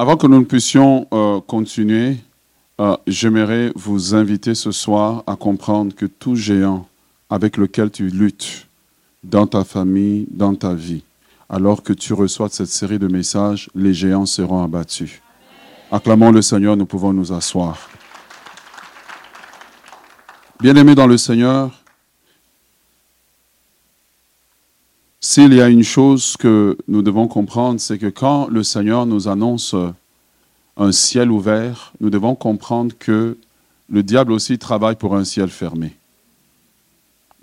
Avant que nous ne puissions euh, continuer, euh, j'aimerais vous inviter ce soir à comprendre que tout géant avec lequel tu luttes dans ta famille, dans ta vie, alors que tu reçois cette série de messages, les géants seront abattus. Acclamons le Seigneur, nous pouvons nous asseoir. Bien-aimés dans le Seigneur, s'il y a une chose que nous devons comprendre, c'est que quand le Seigneur nous annonce un ciel ouvert, nous devons comprendre que le diable aussi travaille pour un ciel fermé.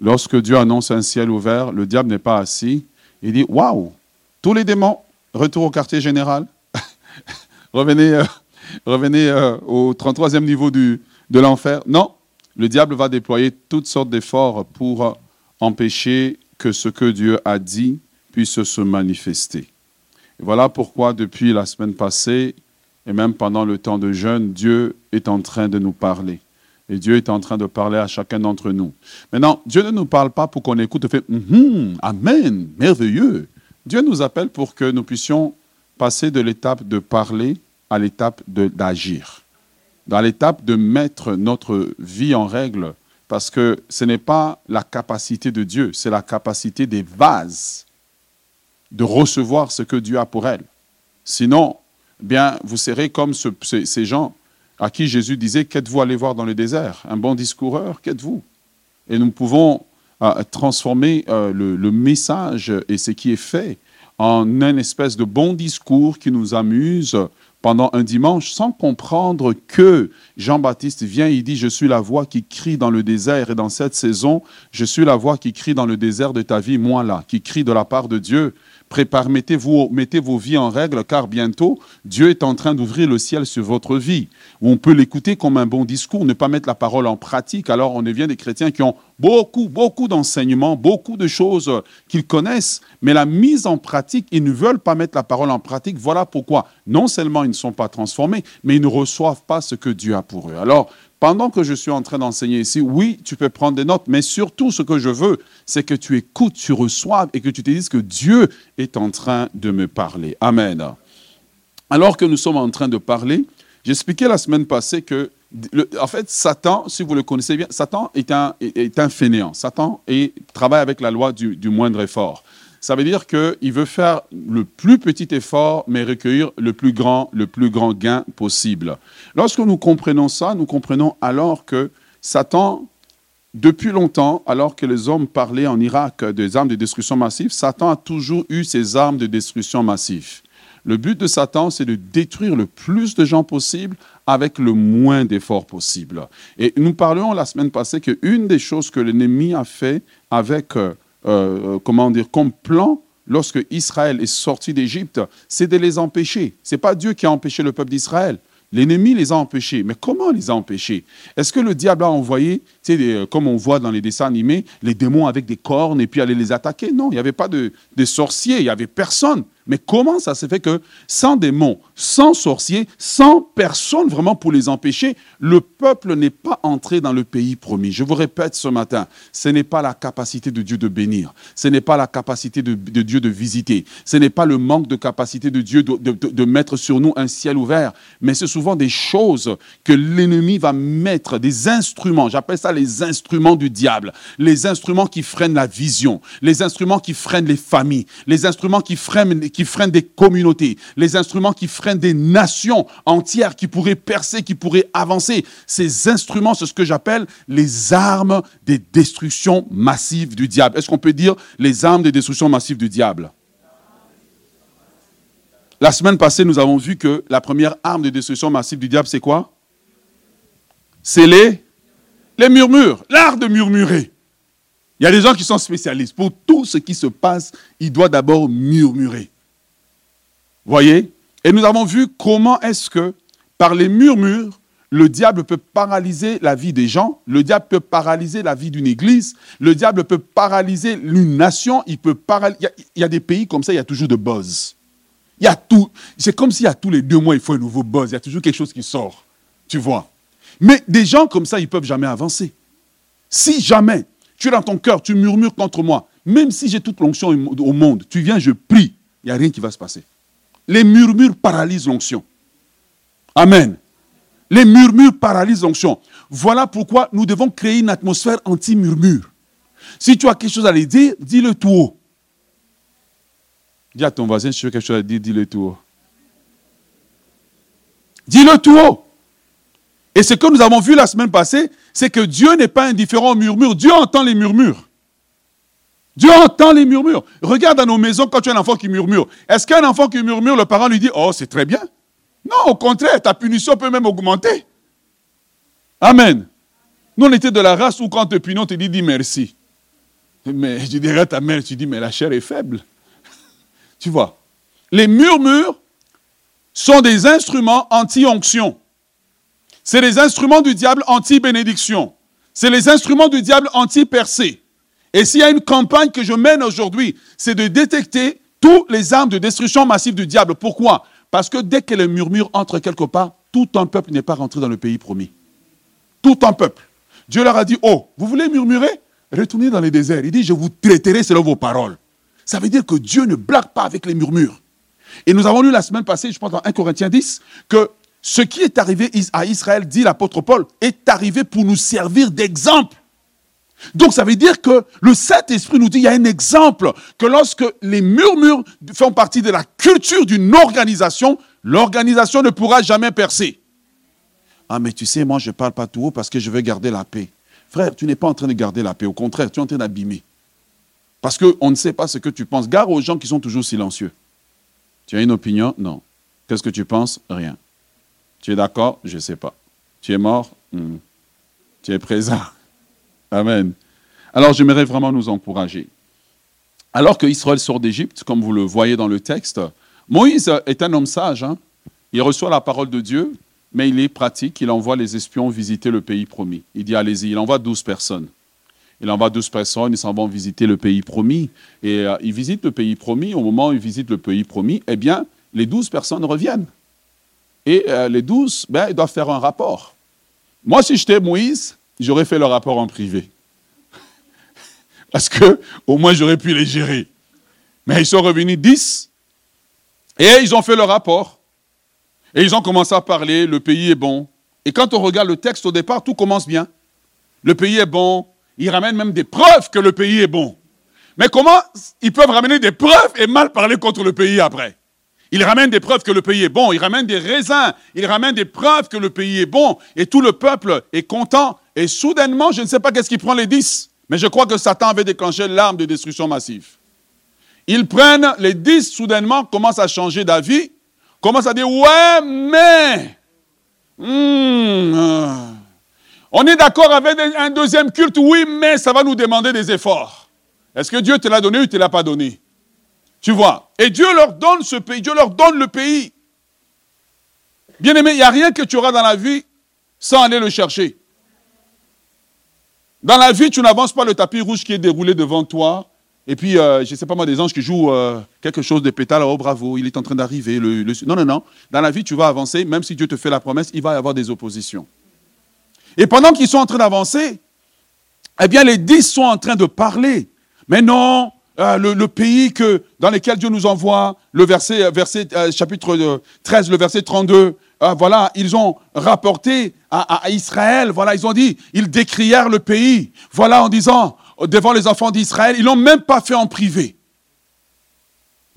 Lorsque Dieu annonce un ciel ouvert, le diable n'est pas assis. Il dit Waouh, tous les démons, retour au quartier général. revenez euh, revenez euh, au 33e niveau du, de l'enfer. Non, le diable va déployer toutes sortes d'efforts pour empêcher que ce que Dieu a dit puisse se manifester. Et voilà pourquoi depuis la semaine passée, et même pendant le temps de jeûne, Dieu est en train de nous parler. Et Dieu est en train de parler à chacun d'entre nous. Maintenant, Dieu ne nous parle pas pour qu'on écoute et fait mm-hmm, Amen, merveilleux. Dieu nous appelle pour que nous puissions passer de l'étape de parler à l'étape d'agir dans l'étape de mettre notre vie en règle, parce que ce n'est pas la capacité de Dieu, c'est la capacité des vases de recevoir ce que Dieu a pour elles. Sinon, bien, vous serez comme ces gens à qui Jésus disait Qu'êtes-vous allé voir dans le désert? Un bon discoureur Qu'êtes-vous? Et nous pouvons euh, transformer euh, le, le, message et ce qui est fait en un espèce de bon discours qui nous amuse, pendant un dimanche sans comprendre que Jean-Baptiste vient, il dit, je suis la voix qui crie dans le désert et dans cette saison, je suis la voix qui crie dans le désert de ta vie, moi là, qui crie de la part de Dieu. Prépare, mettez-vous, mettez vos vies en règle, car bientôt, Dieu est en train d'ouvrir le ciel sur votre vie. On peut l'écouter comme un bon discours, ne pas mettre la parole en pratique. Alors, on devient des chrétiens qui ont beaucoup, beaucoup d'enseignements, beaucoup de choses qu'ils connaissent, mais la mise en pratique, ils ne veulent pas mettre la parole en pratique. Voilà pourquoi, non seulement ils ne sont pas transformés, mais ils ne reçoivent pas ce que Dieu a pour eux. Alors, pendant que je suis en train d'enseigner ici, oui, tu peux prendre des notes, mais surtout ce que je veux, c'est que tu écoutes, tu reçoives et que tu te dises que Dieu est en train de me parler. Amen. Alors que nous sommes en train de parler, j'expliquais la semaine passée que, en fait, Satan, si vous le connaissez bien, Satan est un, est un fainéant. Satan travaille avec la loi du moindre effort. Ça veut dire qu'il veut faire le plus petit effort, mais recueillir le plus grand, le plus grand gain possible. Lorsque nous comprenons ça, nous comprenons alors que Satan, depuis longtemps, alors que les hommes parlaient en Irak des armes de destruction massive, Satan a toujours eu ses armes de destruction massive. Le but de Satan, c'est de détruire le plus de gens possible avec le moins d'efforts possible. Et nous parlions la semaine passée qu'une des choses que l'ennemi a fait avec euh, euh, comment dire, comme plan lorsque Israël est sorti d'Égypte, c'est de les empêcher. Ce n'est pas Dieu qui a empêché le peuple d'Israël. L'ennemi les a empêchés. Mais comment les a empêchés? Est-ce que le diable a envoyé, euh, comme on voit dans les dessins animés, les démons avec des cornes et puis aller les attaquer? Non, il n'y avait pas de, de sorciers, il n'y avait personne. Mais comment ça s'est fait que sans démons, sans sorciers, sans personne vraiment pour les empêcher, le peuple n'est pas entré dans le pays promis? Je vous répète ce matin, ce n'est pas la capacité de Dieu de bénir, ce n'est pas la capacité de, Dieu de visiter, ce n'est pas le manque de capacité de Dieu de, de mettre sur nous un ciel ouvert, mais c'est souvent des choses que l'ennemi va mettre, des instruments, j'appelle ça les instruments du diable, les instruments qui freinent la vision, les instruments qui freinent les familles, les instruments qui freinent qui freinent des communautés, les instruments qui freinent des nations entières qui pourraient percer, qui pourraient avancer. Ces instruments, c'est ce que j'appelle les armes des destructions massives du diable. Est-ce qu'on peut dire les armes des destructions massives du diable? La semaine passée, nous avons vu que la première arme de destruction massive du diable, c'est quoi? C'est les, les murmures, l'art de murmurer. Il y a des gens qui sont spécialistes. Pour tout ce qui se passe, il doit d'abord murmurer. Voyez? Et nous avons vu comment est-ce que, par les murmures, le diable peut paralyser la vie des gens, le diable peut paralyser la vie d'une église, le diable peut paralyser une nation, il peut paralyser... Il, y a des pays comme ça, il y a toujours de buzz. Il y a tout. C'est comme s'il y a tous les deux mois, il faut un nouveau buzz. Il y a toujours quelque chose qui sort. Tu vois. Mais des gens comme ça, ils ne peuvent jamais avancer. Si jamais tu es dans ton cœur, tu murmures contre moi, même si j'ai toute l'onction au monde, tu viens, je prie, il n'y a rien qui va se passer. Les murmures paralysent l'onction. Amen. Les murmures paralysent l'onction. Voilà pourquoi nous devons créer une atmosphère anti-murmure. Si tu as quelque chose à lui dire, dis-le tout haut. Dis à ton voisin, si tu as quelque chose à dire, dis-le tout haut. Dis-le tout haut. Et ce que nous avons vu la semaine passée, c'est que Dieu n'est pas indifférent aux murmures. Dieu entend les murmures. Dieu entend les murmures. Regarde dans nos maisons quand tu as un enfant qui murmure. Est-ce qu'un enfant qui murmure, le parent lui dit Oh, c'est très bien? Non, au contraire, ta punition peut même augmenter. Amen. Nous, on était de la race où quand te punit, on te dit Dis merci. Mais je dirais à ta mère Tu dis Mais la chair est faible. tu vois? Les murmures sont des instruments anti-onction. C'est les instruments du diable anti-bénédiction. C'est les instruments du diable anti-percée. Et s'il y a une campagne que je mène aujourd'hui, c'est de détecter tous les armes de destruction massive du diable. Pourquoi? Parce que dès que le murmure entre quelque part, tout un peuple n'est pas rentré dans le pays promis. Tout un peuple. Dieu leur a dit, oh, vous voulez murmurer? Retournez dans les déserts. Il dit, je vous traiterai selon vos paroles. Ça veut dire que Dieu ne blague pas avec les murmures. Et nous avons lu la semaine passée, je pense dans 1 Corinthiens 10, que ce qui est arrivé à Israël, dit l'apôtre Paul, est arrivé pour nous servir d'exemple. Donc ça veut dire que le Saint-Esprit nous dit, il y a un exemple, que lorsque les murmures font partie de la culture d'une organisation, l'organisation ne pourra jamais percer. Ah mais tu sais, moi je ne parle pas tout haut parce que je veux garder la paix. Frère, tu n'es pas en train de garder la paix, au contraire, tu es en train d'abîmer. Parce qu'on ne sait pas ce que tu penses. Gare aux gens qui sont toujours silencieux. Tu as une opinion? Non. Qu'est-ce que tu penses? Rien. Tu es d'accord? Je ne sais pas. Tu es mort? Hmm. Tu es présent? Amen. Alors j'aimerais vraiment nous encourager. Alors que Israël sort d'Égypte, comme vous le voyez dans le texte, Moïse est un homme sage. Hein. Il reçoit la parole de Dieu, mais il est pratique. Il envoie les espions visiter le pays promis. Il dit allez-y. Il envoie douze personnes. Il envoie douze personnes, ils s'en vont visiter le pays promis. Et euh, ils visitent le pays promis. Au moment où ils visitent le pays promis, eh bien, les douze personnes reviennent. Et euh, les douze, ben, ils doivent faire un rapport. Moi, si j'étais Moïse, j'aurais fait le rapport en privé. Parce que au moins j'aurais pu les gérer. Mais ils sont revenus 10 et ils ont fait le rapport. Et ils ont commencé à parler, le pays est bon. Et quand on regarde le texte au départ, tout commence bien. Le pays est bon. Ils ramènent même des preuves que le pays est bon. Mais comment ils peuvent ramener des preuves et mal parler contre le pays après? Ils ramènent des preuves que le pays est bon, ils ramènent des raisins, ils ramènent des preuves que le pays est bon, et tout le peuple est content et soudainement, je ne sais pas qu'est-ce qui prend les dix, mais je crois que Satan avait déclenché l'arme de destruction massive. Ils prennent les dix, soudainement, commencent à changer d'avis, commencent à dire Ouais, mais. Hmm, on est d'accord avec un deuxième culte, oui, mais ça va nous demander des efforts. Est-ce que Dieu te l'a donné ou te l'a pas donné? Tu vois Et Dieu leur donne ce pays, Dieu leur donne le pays. Bien aimé, il n'y a rien que tu auras dans la vie sans aller le chercher. Dans la vie, tu n'avances pas le tapis rouge qui est déroulé devant toi. Et puis, euh, je ne sais pas moi, des anges qui jouent euh, quelque chose de pétale, oh bravo, il est en train d'arriver. Non, non, non. Dans la vie, tu vas avancer, même si Dieu te fait la promesse, il va y avoir des oppositions. Et pendant qu'ils sont en train d'avancer, eh bien, les dix sont en train de parler. Mais non, euh, le, pays que, dans lequel Dieu nous envoie, le verset, verset chapitre 13, le verset 32, ah, voilà, ils ont rapporté à, Israël, voilà, ils ont dit, ils décrièrent le pays, voilà, en disant, devant les enfants d'Israël, ils l'ont même pas fait en privé.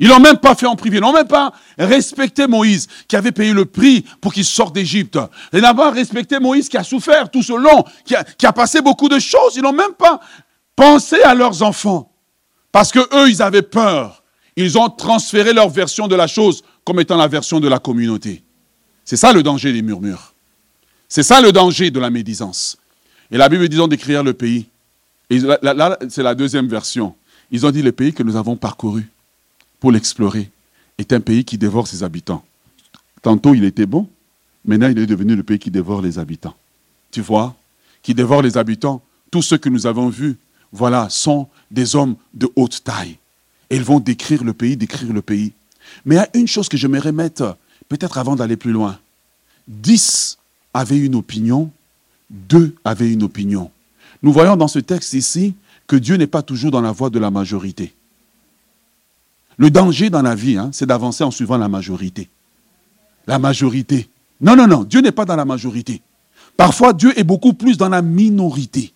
Ils l'ont même pas fait en privé. Ils n'ont même pas respecté Moïse, qui avait payé le prix pour qu'il sorte d'Égypte. Ils n'ont pas respecté Moïse, qui a souffert tout ce long, qui a, qui a passé beaucoup de choses. Ils n'ont même pas pensé à leurs enfants. Parce que eux, ils avaient peur. Ils ont transféré leur version de la chose comme étant la version de la communauté. C'est ça le danger des murmures. C'est ça le danger de la médisance. Et la Bible disant d'écrire le pays. Et là, c'est la deuxième version. Ils ont dit le pays que nous avons parcouru pour l'explorer est un pays qui dévore ses habitants. Tantôt il était bon, maintenant il est devenu le pays qui dévore les habitants. Tu vois? Qui dévore les habitants. Tous ceux que nous avons vus, voilà, sont des hommes de haute taille. Et ils vont décrire le pays, décrire le pays. Mais il y a une chose que je me mettre peut-être avant d'aller plus loin, dix avaient une opinion, deux avaient une opinion. Nous voyons dans ce texte ici que Dieu n'est pas toujours dans la voie de la majorité. Le danger dans la vie, hein, c'est d'avancer en suivant la majorité. La majorité. Non, non, non, Dieu n'est pas dans la majorité. Parfois, Dieu est beaucoup plus dans la minorité.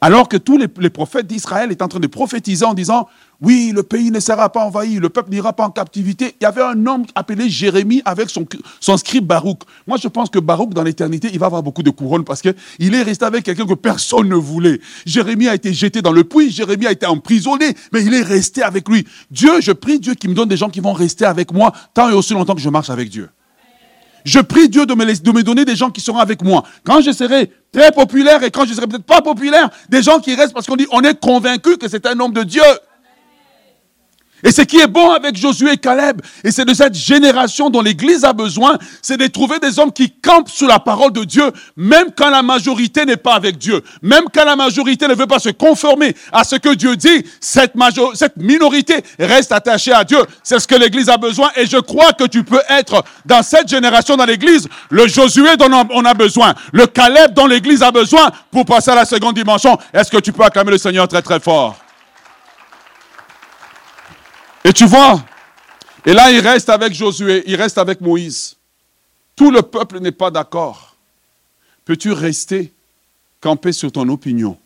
Alors que tous les, prophètes d'Israël étaient en train de prophétiser en disant, oui, le pays ne sera pas envahi, le peuple n'ira pas en captivité. Il y avait un homme appelé Jérémie avec son, son scribe Baruch. Moi, je pense que Baruch, dans l'éternité, il va avoir beaucoup de couronnes parce qu'il est resté avec quelqu'un que personne ne voulait. Jérémie a été jeté dans le puits, Jérémie a été emprisonné, mais il est resté avec lui. Dieu, je prie Dieu qui me donne des gens qui vont rester avec moi tant et aussi longtemps que je marche avec Dieu. Je prie Dieu de me, de me donner des gens qui seront avec moi. Quand je serai très populaire et quand je serai peut-être pas populaire, des gens qui restent parce qu'on dit on est convaincu que c'est un homme de Dieu. Et ce qui est bon avec Josué et Caleb, et c'est de cette génération dont l'Église a besoin, c'est de trouver des hommes qui campent sous la parole de Dieu, même quand la majorité n'est pas avec Dieu, même quand la majorité ne veut pas se conformer à ce que Dieu dit, cette, cette minorité reste attachée à Dieu. C'est ce que l'Église a besoin, et je crois que tu peux être dans cette génération dans l'Église, le Josué dont on a besoin, le Caleb dont l'Église a besoin pour passer à la seconde dimension. Est-ce que tu peux acclamer le Seigneur très très fort? Et tu vois, et là il reste avec Josué, il reste avec Moïse. Tout le peuple n'est pas d'accord. Peux-tu rester camper sur ton opinion,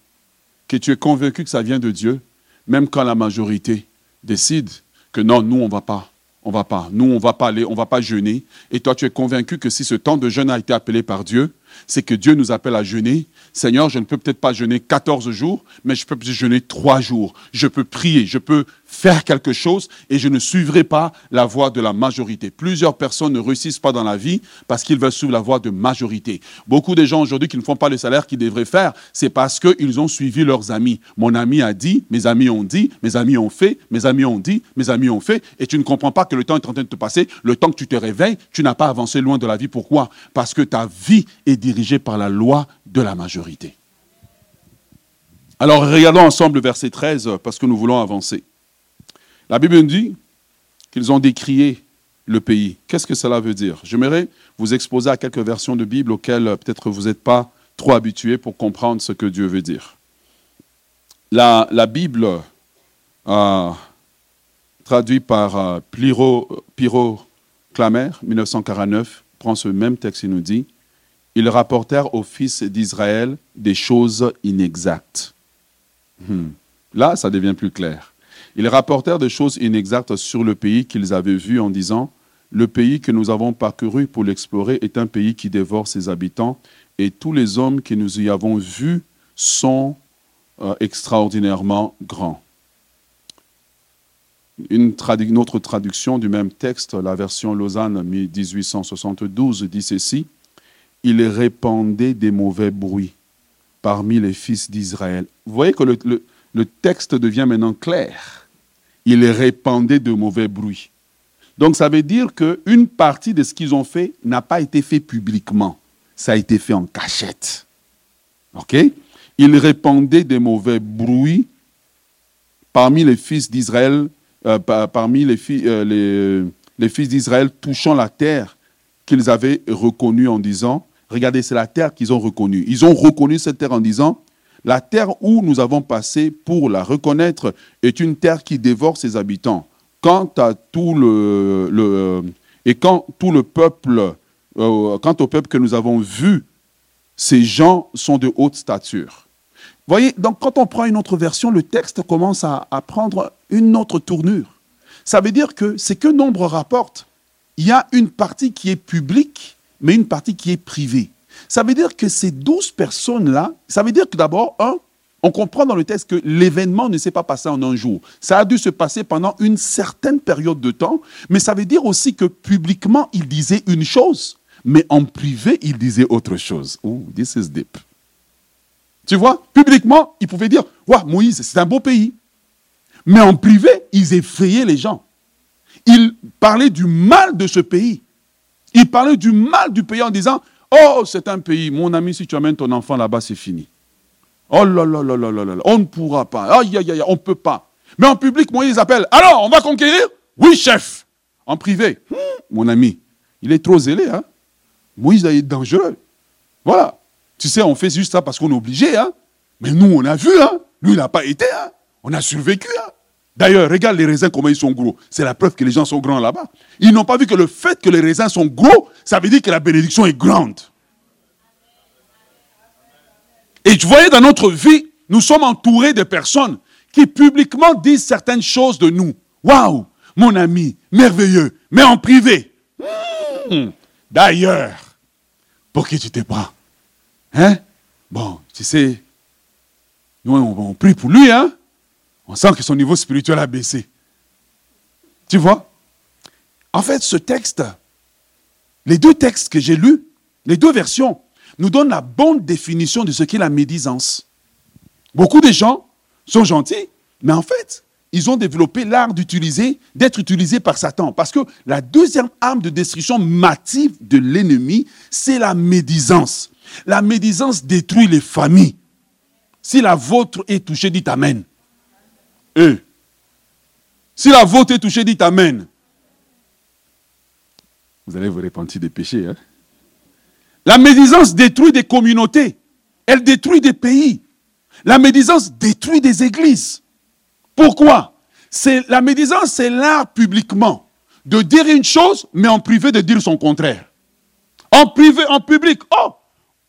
que tu es convaincu que ça vient de Dieu, même quand la majorité décide que non, nous on va pas, on va pas, nous on va pas aller, on va pas jeûner, et toi tu es convaincu que si ce temps de jeûne a été appelé par Dieu, c'est que Dieu nous appelle à jeûner. Seigneur, je ne peux peut-être pas jeûner 14 jours, mais je peux jeûner 3 jours. Je peux prier, je peux faire quelque chose et je ne suivrai pas la voie de la majorité. Plusieurs personnes ne réussissent pas dans la vie parce qu'ils veulent suivre la voie de majorité. Beaucoup de gens aujourd'hui qui ne font pas le salaire qu'ils devraient faire, c'est parce qu'ils ont suivi leurs amis. Mon ami a dit, mes amis ont dit, mes amis ont fait, mes amis ont dit, mes amis ont fait, et tu ne comprends pas que le temps est en train de te passer. Le temps que tu te réveilles, tu n'as pas avancé loin de la vie. Pourquoi? Parce que ta vie est dirigée par la loi de la majorité. Alors regardons ensemble le verset 13 parce que nous voulons avancer. La Bible nous dit qu'ils ont décrié le pays. Qu'est-ce que cela veut dire? J'aimerais vous exposer à quelques versions de Bible auxquelles peut-être vous n'êtes pas trop habitués pour comprendre ce que Dieu veut dire. La, Bible, euh, traduite par euh, Piro, Clamer, 1949, prend ce même texte et nous dit Ils rapportèrent aux fils d'Israël des choses inexactes. Hmm. Là, ça devient plus clair. Ils rapportèrent des choses inexactes sur le pays qu'ils avaient vu en disant, le pays que nous avons parcouru pour l'explorer est un pays qui dévore ses habitants, et tous les hommes que nous y avons vus sont euh, extraordinairement grands. Une, autre traduction du même texte, la version Lausanne 1872, dit ceci, Il répandait des mauvais bruits parmi les fils d'Israël. Vous voyez que le texte devient maintenant clair il répandait de mauvais bruits. Donc ça veut dire qu'une partie de ce qu'ils ont fait n'a pas été fait publiquement. Ça a été fait en cachette. OK? Ils répandaient de mauvais bruits parmi les fils d'Israël, euh, parmi euh, les fils d'Israël touchant la terre qu'ils avaient reconnue en disant, regardez, c'est la terre qu'ils ont reconnue. Ils ont reconnu cette terre en disant, la terre où nous avons passé pour la reconnaître est une terre qui dévore ses habitants. Quant à tout le, et quand tout le peuple, euh, quant au peuple que nous avons vu, ces gens sont de haute stature. Voyez, donc quand on prend une autre version, le texte commence à prendre une autre tournure. Ça veut dire que c'est que Nombre rapporte, il y a une partie qui est publique, mais une partie qui est privée. Ça veut dire que ces douze personnes-là, ça veut dire que d'abord, un, on comprend dans le texte que l'événement ne s'est pas passé en un jour. Ça a dû se passer pendant une certaine période de temps, mais ça veut dire aussi que publiquement, il disait une chose, mais en privé, il disait autre chose. Oh, this is deep. Tu vois, publiquement, il pouvait dire, ouais, Moïse, c'est un beau pays. Mais en privé, ils effrayaient les gens. Ils parlaient du mal de ce pays. Ils parlaient du mal du pays en disant, Oh, c'est un pays. Mon ami, si tu amènes ton enfant là-bas, c'est fini. Oh là là là là là là. On ne pourra pas. Aïe, aïe, aïe, on ne peut pas. Mais en public, moi, ils appellent. Alors, on va conquérir? Oui, chef. En privé, hmm, mon ami, il est trop zélé. Hein? Moïse est dangereux. Voilà. Tu sais, on fait juste ça parce qu'on est obligé. Hein? Mais nous, on a vu. Hein? Lui, il n'a pas été. Hein? On a survécu. Hein? D'ailleurs, regarde les raisins, comment ils sont gros. C'est la preuve que les gens sont grands là-bas. Ils n'ont pas vu que le fait que les raisins sont gros, ça veut dire que la bénédiction est grande. Et tu voyais dans notre vie, nous sommes entourés de personnes qui publiquement disent certaines choses de nous. Waouh, mon ami, merveilleux, mais en privé. Hmm. D'ailleurs, pour qui tu te prends? Hein? Bon, tu sais, nous on, prie pour lui, hein? On sent que son niveau spirituel a baissé. Tu vois? En fait, ce texte, les deux textes que j'ai lus, les deux versions, nous donnent la bonne définition de ce qu'est la médisance. Beaucoup de gens sont gentils, mais en fait, ils ont développé l'art d'utiliser, d'être utilisés par Satan. Parce que la deuxième arme de destruction massive de l'ennemi, c'est la médisance. La médisance détruit les familles. Si la vôtre est touchée, dites Amen. Si la vôtre est touchée, dites Amen. Vous allez vous repentir des péchés. Hein? La médisance détruit des communautés. Elle détruit des pays. La médisance détruit des églises. Pourquoi? La médisance, c'est l'art publiquement de dire une chose, mais en privé de dire son contraire. En privé, en public, oh,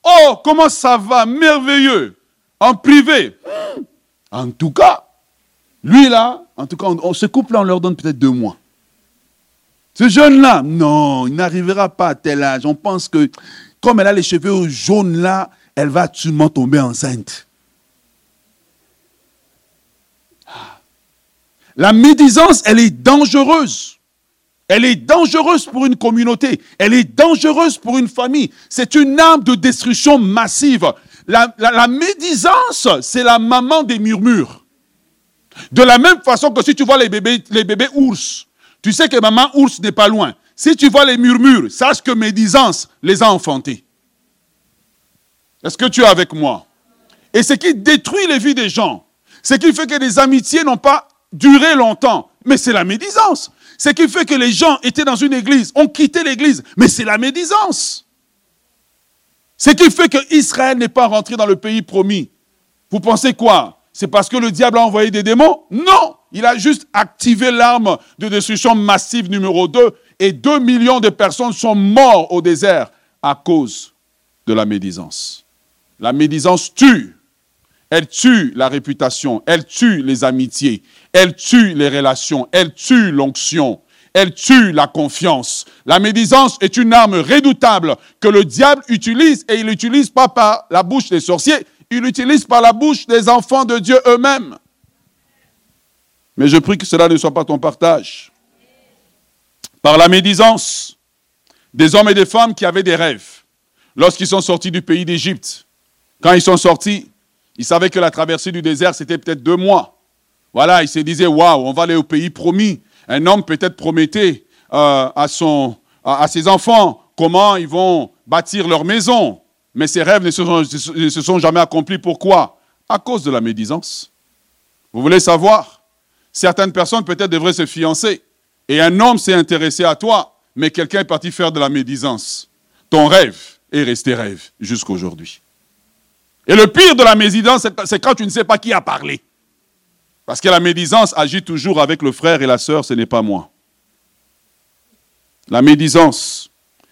oh, comment ça va, merveilleux. En privé, en tout cas, lui là, en tout cas, on, ce couple-là, on leur donne peut-être deux mois. Ce jeune-là, non, il n'arrivera pas à tel âge. On pense que, comme elle a les cheveux jaunes là, elle va absolument tomber enceinte. La médisance, elle est dangereuse. Elle est dangereuse pour une communauté. Elle est dangereuse pour une famille. C'est une arme de destruction massive. La, médisance, c'est la maman des murmures. De la même façon que si tu vois les bébés, les bébés ours, tu sais que maman ours n'est pas loin. Si tu vois les murmures, sache que médisance les a enfantés. Est-ce que tu es avec moi? Et ce qui détruit les vies des gens, ce qui fait que des amitiés n'ont pas durer longtemps. Mais c'est la médisance. Ce qui fait que les gens étaient dans une église, ont quitté l'église. Mais c'est la médisance. Ce qui fait que Israël n'est pas rentré dans le pays promis. Vous pensez quoi? C'est parce que le diable a envoyé des démons? Non Il a juste activé l'arme de destruction massive numéro 2 et 2 millions de personnes sont mortes au désert à cause de la médisance. La médisance tue. Elle tue la réputation, elle tue les amitiés, elle tue les relations, elle tue l'onction, elle tue la confiance. La médisance est une arme redoutable que le diable utilise et il l'utilise pas par la bouche des sorciers, il l'utilise par la bouche des enfants de Dieu eux-mêmes. Mais je prie que cela ne soit pas ton partage. Par la médisance, des hommes et des femmes qui avaient des rêves, lorsqu'ils sont sortis du pays d'Égypte, quand ils sont sortis, ils savaient que la traversée du désert, c'était peut-être deux mois. Voilà, ils se disaient, waouh, on va aller au pays promis. Un homme peut-être promettait euh, à, son, à, ses enfants comment ils vont bâtir leur maison. Mais ces rêves ne se, sont, jamais accomplis. Pourquoi? À cause de la médisance. Vous voulez savoir? Certaines personnes peut-être devraient se fiancer. Et un homme s'est intéressé à toi, mais quelqu'un est parti faire de la médisance. Ton rêve est resté rêve jusqu'aujourd'hui. Et le pire de la médisance, c'est quand tu ne sais pas qui a parlé. Parce que la médisance agit toujours avec le frère et la sœur, ce n'est pas moi. La médisance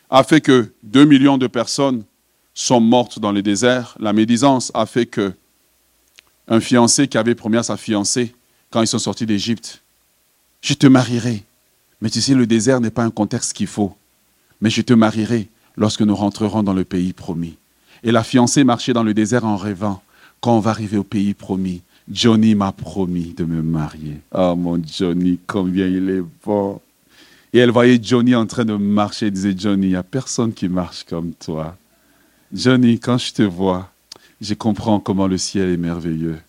a fait que 2 millions de personnes sont mortes dans le désert. La médisance a fait que un fiancé qui avait promis à sa fiancée, quand ils sont sortis d'Égypte, je te marierai. Mais tu sais, le désert n'est pas un contexte qu'il faut. Mais je te marierai lorsque nous rentrerons dans le pays promis. Et la fiancée marchait dans le désert en rêvant. Quand on va arriver au pays promis, Johnny m'a promis de me marier. Oh mon Johnny, combien il est bon. Et elle voyait Johnny en train de marcher. Elle disait, Johnny, il n'y a personne qui marche comme toi. Johnny, quand je te vois, je comprends comment le ciel est merveilleux.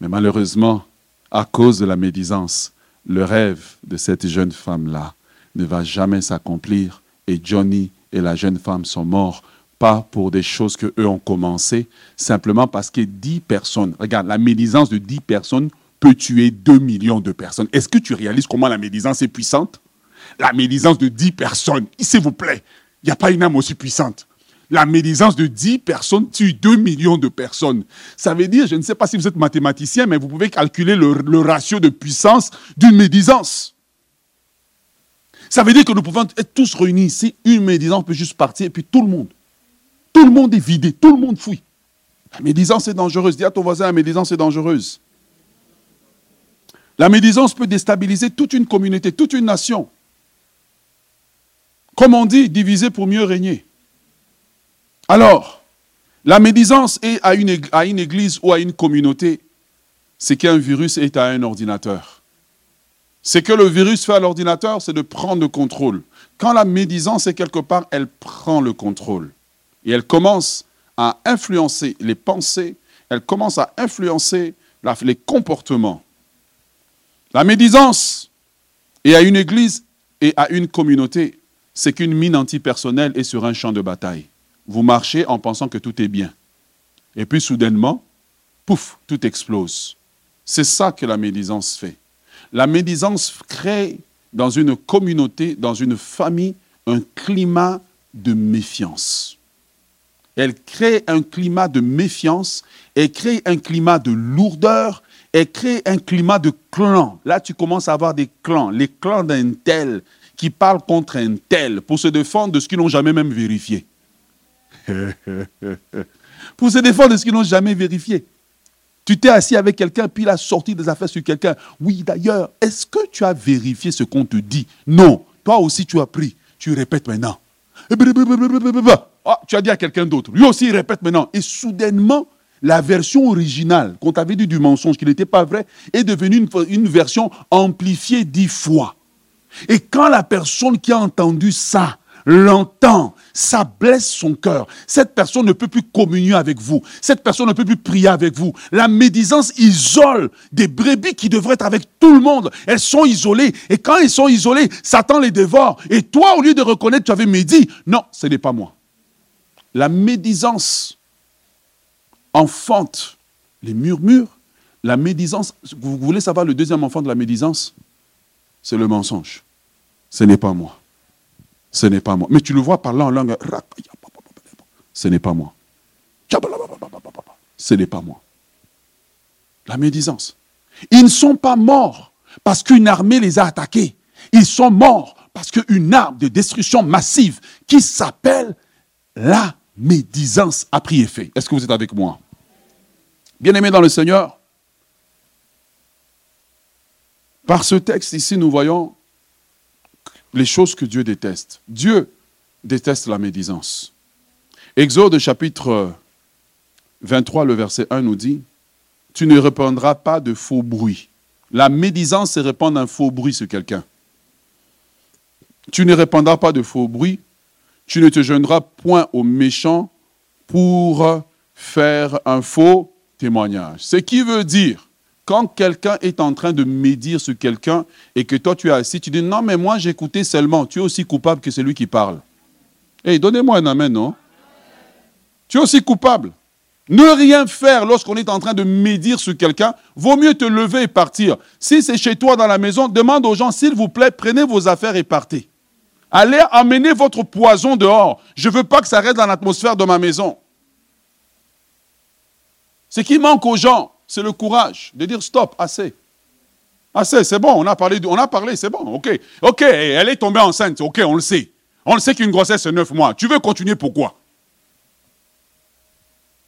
Mais malheureusement, à cause de la médisance, le rêve de cette jeune femme-là ne va jamais s'accomplir et Johnny et la jeune femme sont morts pas pour des choses que eux ont commencé, simplement parce que 10 personnes, regarde, la médisance de 10 personnes peut tuer 2 millions de personnes. Est-ce que tu réalises comment la médisance est puissante? La médisance de 10 personnes, s'il vous plaît, il n'y a pas une âme aussi puissante. La médisance de 10 personnes tue 2 millions de personnes. Ça veut dire, je ne sais pas si vous êtes mathématicien, mais vous pouvez calculer le, ratio de puissance d'une médisance. Ça veut dire que nous pouvons être tous réunis ici, une médisance peut juste partir et puis tout le monde. Tout le monde est vidé, tout le monde fouille. La médisance est dangereuse. Dis à ton voisin, la médisance est dangereuse. La médisance peut déstabiliser toute une communauté, toute une nation. Comme on dit, diviser pour mieux régner? Alors, la médisance est à une, église ou à une communauté, c'est qu'un virus est à un ordinateur. Ce que le virus fait à l'ordinateur, c'est de prendre le contrôle. Quand la médisance est quelque part, elle prend le contrôle. Et elle commence à influencer les pensées, elle commence à influencer les comportements. La médisance et à une église et à une communauté, c'est qu'une mine antipersonnelle est sur un champ de bataille. Vous marchez en pensant que tout est bien. Et puis soudainement, pouf, tout explose. C'est ça que la médisance fait. La médisance crée dans une communauté, dans une famille, un climat de méfiance. Elle crée un climat de méfiance, elle crée un climat de lourdeur, elle crée un climat de clan. Là, tu commences à avoir des clans, les clans d'un tel qui parlent contre un tel pour se défendre de ce qu'ils n'ont jamais même vérifié. pour se défendre de ce qu'ils n'ont jamais vérifié. Tu t'es assis avec quelqu'un, puis il a sorti des affaires sur quelqu'un. Oui, d'ailleurs, est-ce que tu as vérifié ce qu'on te dit? Non. Toi aussi, tu as pris. Tu répètes maintenant. Ah, tu as dit à quelqu'un d'autre. Lui aussi, il répète maintenant. Et soudainement, la version originale qu'on t'avait dit du mensonge, qui n'était pas vrai, est devenue une, une version amplifiée dix fois. Et quand la personne qui a entendu ça l'entend, ça blesse son cœur. Cette personne ne peut plus communier avec vous. Cette personne ne peut plus prier avec vous. La médisance isole des brebis qui devraient être avec tout le monde. Elles sont isolées. Et quand elles sont isolées, Satan les dévore. Et toi, au lieu de reconnaître tu avais médit, non, ce n'est pas moi. La médisance enfante les murmures. La médisance, vous voulez savoir le deuxième enfant de la médisance? C'est le mensonge. Ce n'est pas moi. Ce n'est pas moi. Mais tu le vois parler en langue. Ce n'est pas moi. Ce n'est pas moi. La médisance. Ils ne sont pas morts parce qu'une armée les a attaqués. Ils sont morts parce qu'une arme de destruction massive qui s'appelle la médisance a pris effet. Est-ce que vous êtes avec moi? Bien-aimés dans le Seigneur, par ce texte ici, nous voyons les choses que Dieu déteste. Dieu déteste la médisance. Exode chapitre 23, le verset 1 nous dit, Tu ne répandras pas de faux bruits. La médisance, c'est répandre un faux bruit sur quelqu'un. Tu ne répandras pas de faux bruits. Tu ne te jeûneras point aux méchants pour faire un faux témoignage. Ce qui veut dire quand quelqu'un est en train de médire sur quelqu'un et que toi tu es assis, tu dis non, mais moi j'écoutais seulement. Tu es aussi coupable que celui qui parle. Hé, donnez-moi un amen, non? Tu es aussi coupable. Ne rien faire lorsqu'on est en train de médire sur quelqu'un, vaut mieux te lever et partir. Si c'est chez toi dans la maison, demande aux gens, s'il vous plaît, prenez vos affaires et partez. Allez amener votre poison dehors. Je ne veux pas que ça reste dans l'atmosphère de ma maison. Ce qui manque aux gens, c'est le courage de dire stop, assez. Assez, c'est bon, on a parlé, on a parlé, c'est bon, ok. Ok, elle est tombée enceinte, ok, on le sait. On le sait qu'une grossesse, c'est neuf mois. Tu veux continuer, pourquoi?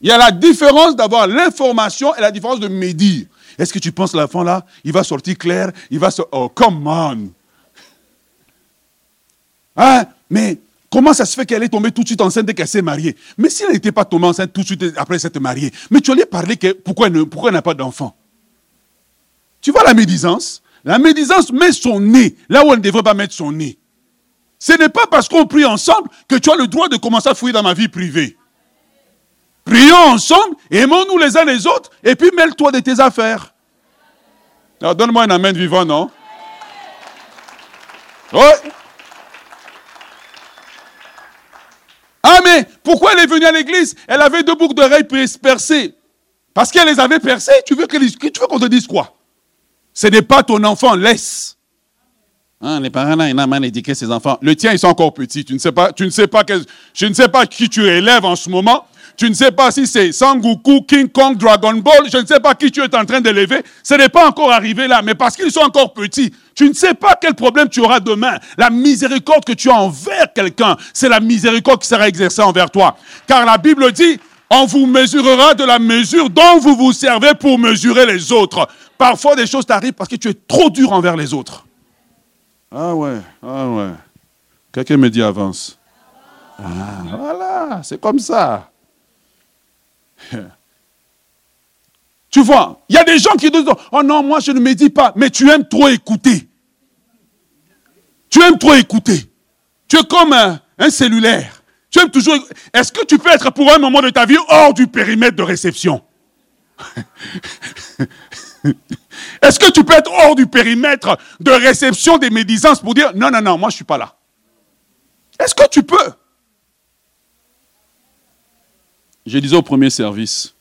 Il y a la différence d'avoir l'information et la différence de médire. Est-ce que tu penses l'enfant là, il va sortir clair, il va sortir... Oh, come on Hein? Mais Comment ça se fait qu'elle est tombée tout de suite enceinte dès qu'elle s'est mariée? Mais si elle n'était pas tombée enceinte tout de suite après s'être mariée, mais tu allais parler que pourquoi elle, pourquoi n'a pas d'enfant? Tu vois la médisance? La médisance met son nez là où elle ne devrait pas mettre son nez. Ce n'est pas parce qu'on prie ensemble que tu as le droit de commencer à fouiller dans ma vie privée. Prions ensemble, aimons-nous les uns les autres, et puis mêle-toi de tes affaires. Alors donne-moi un amen vivant, non? Oui. Ah, mais pourquoi elle est venue à l'église? Elle avait deux boucles d'oreilles percées. Parce qu'elle les avait percées. Tu veux qu'on te dise quoi? Ce n'est pas ton enfant, laisse. Hein, les parents, là, ils n'ont mal éduqué ses enfants. Le tien, ils sont encore petits. Tu ne sais pas, tu ne sais pas que, je ne sais pas qui tu élèves en ce moment. Tu ne sais pas si c'est Sangoku, King Kong, Dragon Ball. Je ne sais pas qui tu es en train d'élever. Ce n'est pas encore arrivé là, mais parce qu'ils sont encore petits. Tu ne sais pas quel problème tu auras demain. La miséricorde que tu as envers quelqu'un, c'est la miséricorde qui sera exercée envers toi. Car la Bible dit, on vous mesurera de la mesure dont vous vous servez pour mesurer les autres. Parfois, des choses t'arrivent parce que tu es trop dur envers les autres. Ah ouais, ah ouais. Quelqu'un me dit avance. Ah, voilà, c'est comme ça. Tu vois, il y a des gens qui disent, oh non, moi je ne me dis pas, mais tu aimes trop écouter. Tu aimes trop écouter. Tu es comme un, un cellulaire. Tu aimes toujours. Est-ce que tu peux être pour un moment de ta vie hors du périmètre de réception Est-ce que tu peux être hors du périmètre de réception des médisances pour dire non, non, non, moi je ne suis pas là? Est-ce que tu peux? Je disais au premier service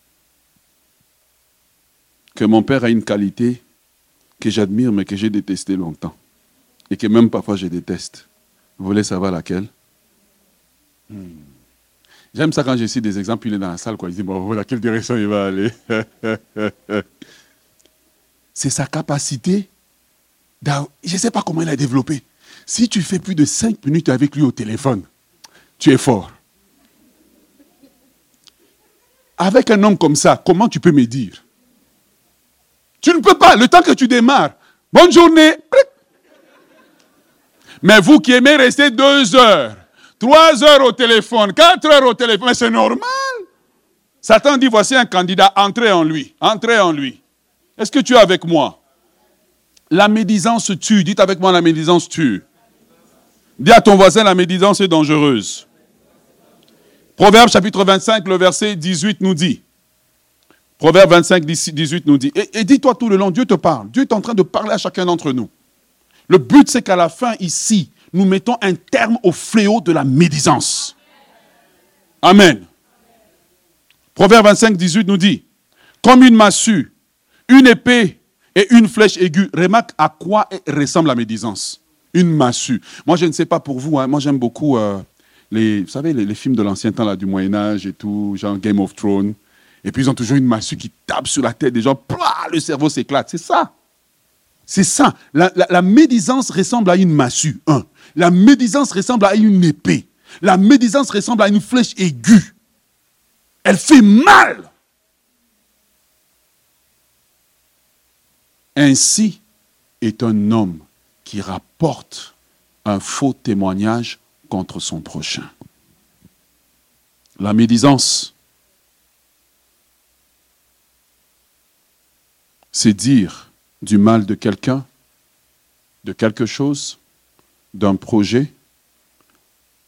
que mon père a une qualité que j'admire mais que j'ai détestée longtemps et que même parfois je déteste. Vous voulez savoir laquelle? Hmm. J'aime ça quand je cite des exemples, il est dans la salle, quoi. il dit, bon, laquelle direction il va aller? c'est sa capacité. Je ne sais pas comment il a développé. Si tu fais plus de cinq minutes avec lui au téléphone, tu es fort. Avec un homme comme ça, comment tu peux me dire? Tu ne peux pas. Le temps que tu démarres, bonne journée. Mais vous qui aimez rester deux heures, trois heures au téléphone, quatre heures au téléphone, c'est normal. Satan dit, voici un candidat, entrez en lui, entrez en lui. Est-ce que tu es avec moi? La médisance tue. Dites avec moi, la médisance tue. Dis à ton voisin, la médisance est dangereuse. Proverbe chapitre 25, le verset 18 nous dit. Proverbe 25, 18 nous dit. Et, dis-toi tout le long, Dieu te parle. Dieu est en train de parler à chacun d'entre nous. Le but, c'est qu'à la fin, ici, nous mettons un terme au fléau de la médisance. Amen. Proverbe 25, 18 nous dit, comme une massue une épée et une flèche aiguë. Remarque à quoi ressemble la médisance. Une massue. Moi, je ne sais pas pour vous, hein. moi j'aime beaucoup euh, les, films de l'ancien temps, là, du Moyen-Âge et tout, genre Game of Thrones. Et puis ils ont toujours une massue qui tape sur la tête des gens, le cerveau s'éclate. C'est ça. C'est ça. La, médisance ressemble à une massue. La médisance ressemble à une épée. La médisance ressemble à une flèche aiguë. Elle fait mal. Ainsi est un homme qui rapporte un faux témoignage contre son prochain. La médisance, c'est dire du mal de quelqu'un, de quelque chose, d'un projet,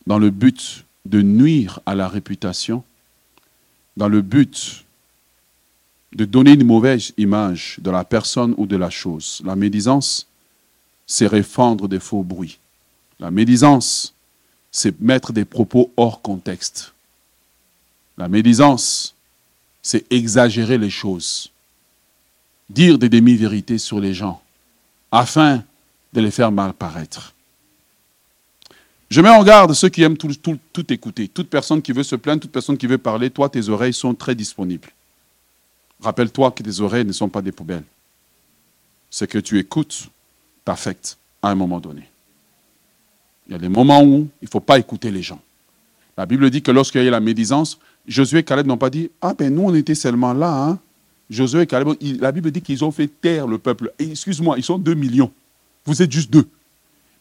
dans le but de nuire à la réputation, dans le but de donner une mauvaise image de la personne ou de la chose. La médisance, c'est répandre des faux bruits. La médisance, c'est mettre des propos hors contexte. La médisance, c'est exagérer les choses, dire des demi-vérités sur les gens, afin de les faire mal paraître. Je mets en garde ceux qui aiment tout, tout écouter. Toute personne qui veut se plaindre, toute personne qui veut parler, toi, tes oreilles sont très disponibles. Rappelle-toi que tes oreilles ne sont pas des poubelles. Ce que tu écoutes t'affecte à un moment donné. Il y a des moments où il ne faut pas écouter les gens. La Bible dit que lorsqu'il y a eu la médisance, Josué et Caleb n'ont pas dit Ah ben nous on était seulement là. Hein. Josué et Caleb, la Bible dit qu'ils ont fait taire le peuple. Excuse-moi, ils sont deux millions. Vous êtes juste deux.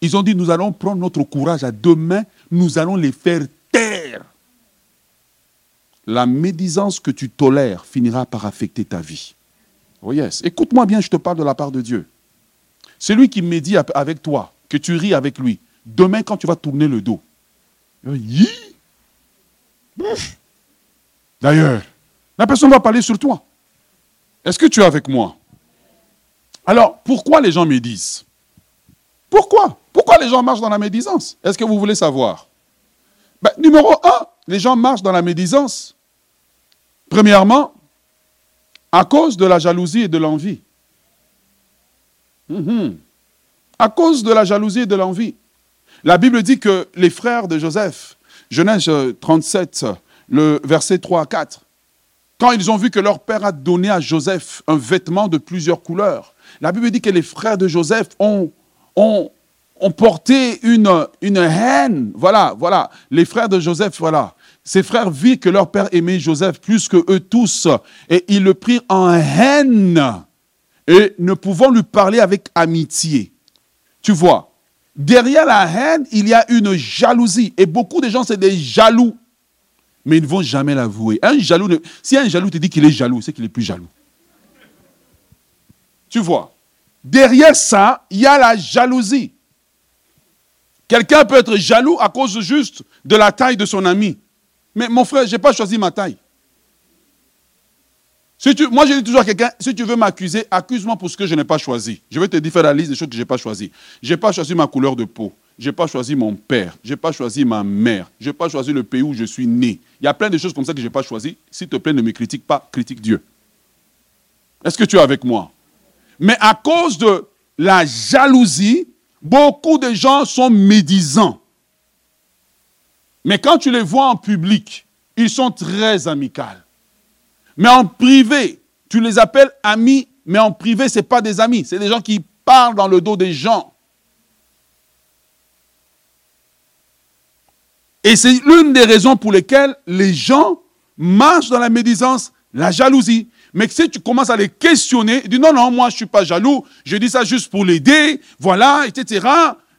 Ils ont dit Nous allons prendre notre courage à deux mains, nous allons les faire taire la médisance que tu tolères finira par affecter ta vie. Oh yes. Écoute-moi bien, je te parle de la part de Dieu. Celui qui médit avec toi, que tu ris avec lui, demain quand tu vas tourner le dos, D'ailleurs, la personne va parler sur toi. Est-ce que tu es avec moi? Alors, pourquoi les gens médisent? Pourquoi? Pourquoi les gens marchent dans la médisance? Est-ce que vous voulez savoir? Ben, Numéro un, les gens marchent dans la médisance. Premièrement, à cause de la jalousie et de l'envie. Mhm. À cause de la jalousie et de l'envie. La Bible dit que les frères de Joseph, Genèse 37, le verset 3 à 4, quand ils ont vu que leur père a donné à Joseph un vêtement de plusieurs couleurs, la Bible dit que les frères de Joseph ont, ont, ont porté une, une haine. Voilà, voilà. Les frères de Joseph, voilà. Ses frères virent que leur père aimait Joseph plus que eux tous, et ils le prirent en haine, et ne pouvant lui parler avec amitié. Tu vois, derrière la haine, il y a une jalousie, et beaucoup de gens, c'est des jaloux, mais ils ne vont jamais l'avouer. Un jaloux, si un jaloux te dit qu'il est jaloux, c'est qu'il est plus jaloux. Tu vois, derrière ça, il y a la jalousie. Quelqu'un peut être jaloux à cause juste de la taille de son ami. Mais mon frère, je n'ai pas choisi ma taille. Moi, je dis toujours à quelqu'un, si tu veux m'accuser, accuse-moi pour ce que je n'ai pas choisi. Je vais te dire faire la liste des choses que je n'ai pas choisies. Je n'ai pas choisi ma couleur de peau. Je n'ai pas choisi mon père. Je n'ai pas choisi ma mère. Je n'ai pas choisi le pays où je suis né. Il y a plein de choses comme ça que je n'ai pas choisi. S'il te plaît, ne me critique pas, critique Dieu. Est-ce que tu es avec moi? Mais à cause de la jalousie, beaucoup de gens sont médisants. Mais quand tu les vois en public, ils sont très amicaux. Mais en privé, tu les appelles amis, mais en privé, ce n'est pas des amis, c'est des gens qui parlent dans le dos des gens. Et c'est l'une des raisons pour lesquelles les gens marchent dans la médisance, la jalousie. Mais si tu commences à les questionner, dis non, non, moi je ne suis pas jaloux, je dis ça juste pour l'aider, voilà, etc.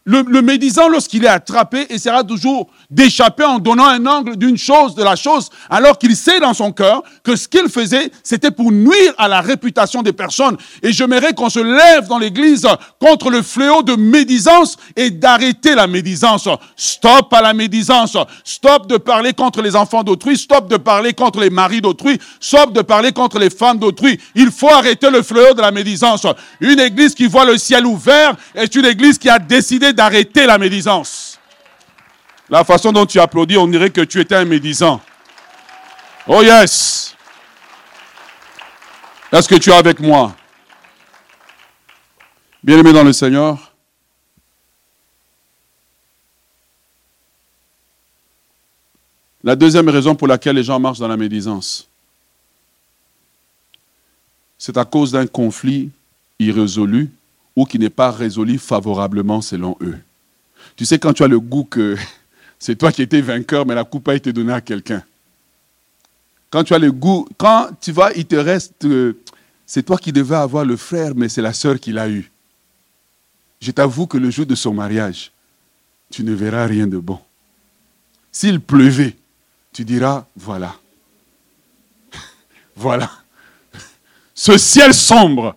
Le, médisant, lorsqu'il est attrapé, essaiera toujours d'échapper en donnant un angle d'une chose, de la chose, alors qu'il sait dans son cœur que ce qu'il faisait, c'était pour nuire à la réputation des personnes. Et j'aimerais qu'on se lève dans l'église contre le fléau de médisance et d'arrêter la médisance. Stop à la médisance. Stop de parler contre les enfants d'autrui. Stop de parler contre les maris d'autrui. Stop de parler contre les femmes d'autrui. Il faut arrêter le fléau de la médisance. Une église qui voit le ciel ouvert est une église qui a décidé d'arrêter la médisance. La façon dont tu applaudis, on dirait que tu étais un médisant. Oh yes. Est-ce que tu es avec moi? Bien-aimé dans le Seigneur, la deuxième raison pour laquelle les gens marchent dans la médisance, c'est à cause d'un conflit irrésolu ou qui n'est pas résolu favorablement selon eux. Tu sais, quand tu as le goût que c'est toi qui étais vainqueur, mais la coupe a été donnée à quelqu'un. Quand tu as le goût, quand tu vas, il te reste, euh, c'est toi qui devais avoir le frère, mais c'est la sœur qui l'a eu. Je t'avoue que le jour de son mariage, tu ne verras rien de bon. S'il pleuvait, tu diras, voilà. voilà. Ce ciel sombre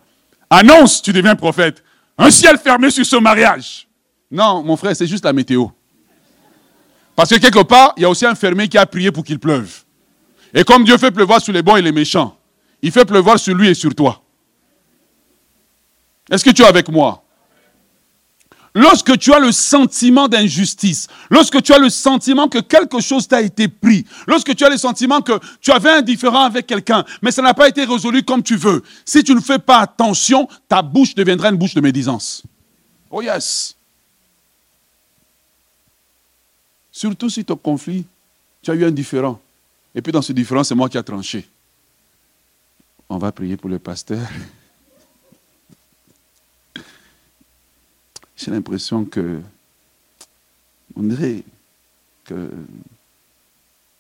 annonce, tu deviens prophète. Un ciel fermé sur ce mariage. Non, mon frère, c'est juste la météo. Parce que quelque part, il y a aussi un fermier qui a prié pour qu'il pleuve. Et comme Dieu fait pleuvoir sur les bons et les méchants, il fait pleuvoir sur lui et sur toi. Est-ce que tu es avec moi? Lorsque tu as le sentiment d'injustice, lorsque tu as le sentiment que quelque chose t'a été pris, lorsque tu as le sentiment que tu avais un différent avec quelqu'un, mais ça n'a pas été résolu comme tu veux, si tu ne fais pas attention, ta bouche deviendra une bouche de médisance. Oh yes. Surtout si ton conflit, tu as eu un différent. Et puis dans ce différent, c'est moi qui ai tranché. On va prier pour le pasteur. L'impression que, on dirait que,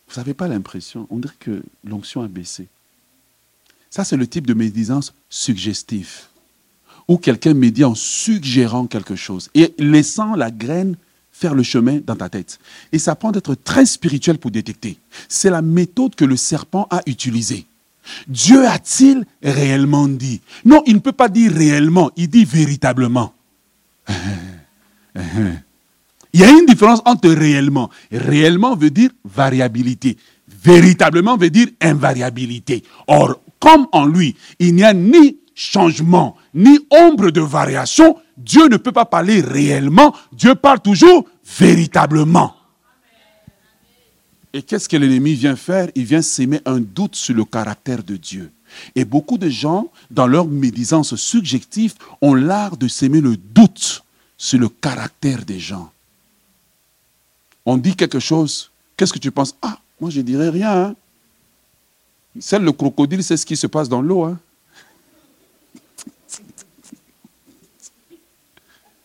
vous n'avez pas l'impression, on dirait que l'onction a baissé. Ça, c'est le type de médisance suggestive, où quelqu'un médit en suggérant quelque chose et laissant la graine faire le chemin dans ta tête. Et ça prend d'être très spirituel pour détecter. C'est la méthode que le serpent a utilisée. Dieu a-t-il réellement dit? Non, il ne peut pas dire réellement, il dit véritablement. Il y a une différence entre réellement. Réellement veut dire variabilité. Véritablement veut dire invariabilité. Or, comme en lui, il n'y a ni changement, ni ombre de variation, Dieu ne peut pas parler réellement, Dieu parle toujours véritablement. Et qu'est-ce que l'ennemi vient faire? Il vient s'aimer un doute sur le caractère de Dieu. Et beaucoup de gens, dans leur médisance subjective, ont l'art de s'aimer le doute sur le caractère des gens. On dit quelque chose, qu'est-ce que tu penses? Ah, moi je ne dirais rien. Hein. Seul le crocodile sait ce qui se passe dans l'eau. Hein.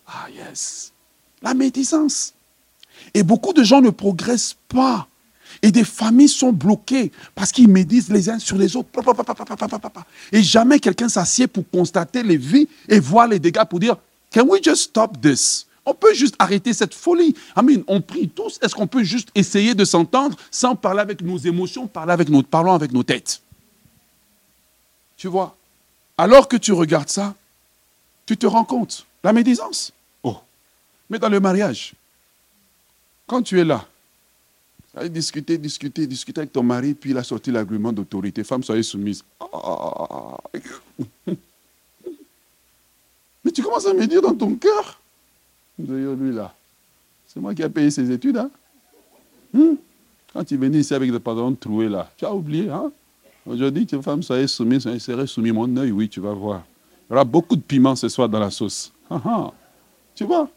Ah yes. La médisance. Et beaucoup de gens ne progressent pas. Et des familles sont bloquées parce qu'ils médisent les uns sur les autres. Et jamais quelqu'un s'assied pour constater les vies et voir les dégâts pour dire, can we just stop this? On peut juste arrêter cette folie. Amen. On prie tous. Est-ce qu'on peut juste essayer de s'entendre sans parler avec nos émotions, parler avec nos, parlons avec nos têtes? Tu vois Alors que tu regardes ça, tu te rends compte. La médisance. Oh. Mais dans le mariage, quand tu es là, tu discuter, discuter, discuter avec ton mari, puis il a sorti l'argument d'autorité. Femme, soyez soumise. Ah. Mais tu commences à me dire dans ton cœur, d'ailleurs lui là, c'est moi qui ai payé ses études. Hein? Hmm? Quand tu venais ici avec des pantalons troués là, tu as oublié. Hein? Aujourd'hui, tu femme, soyez soumise, serait soumis mon œil, oui, tu vas voir. Il y aura beaucoup de piment ce soir dans la sauce. Ah, ah. Tu vois?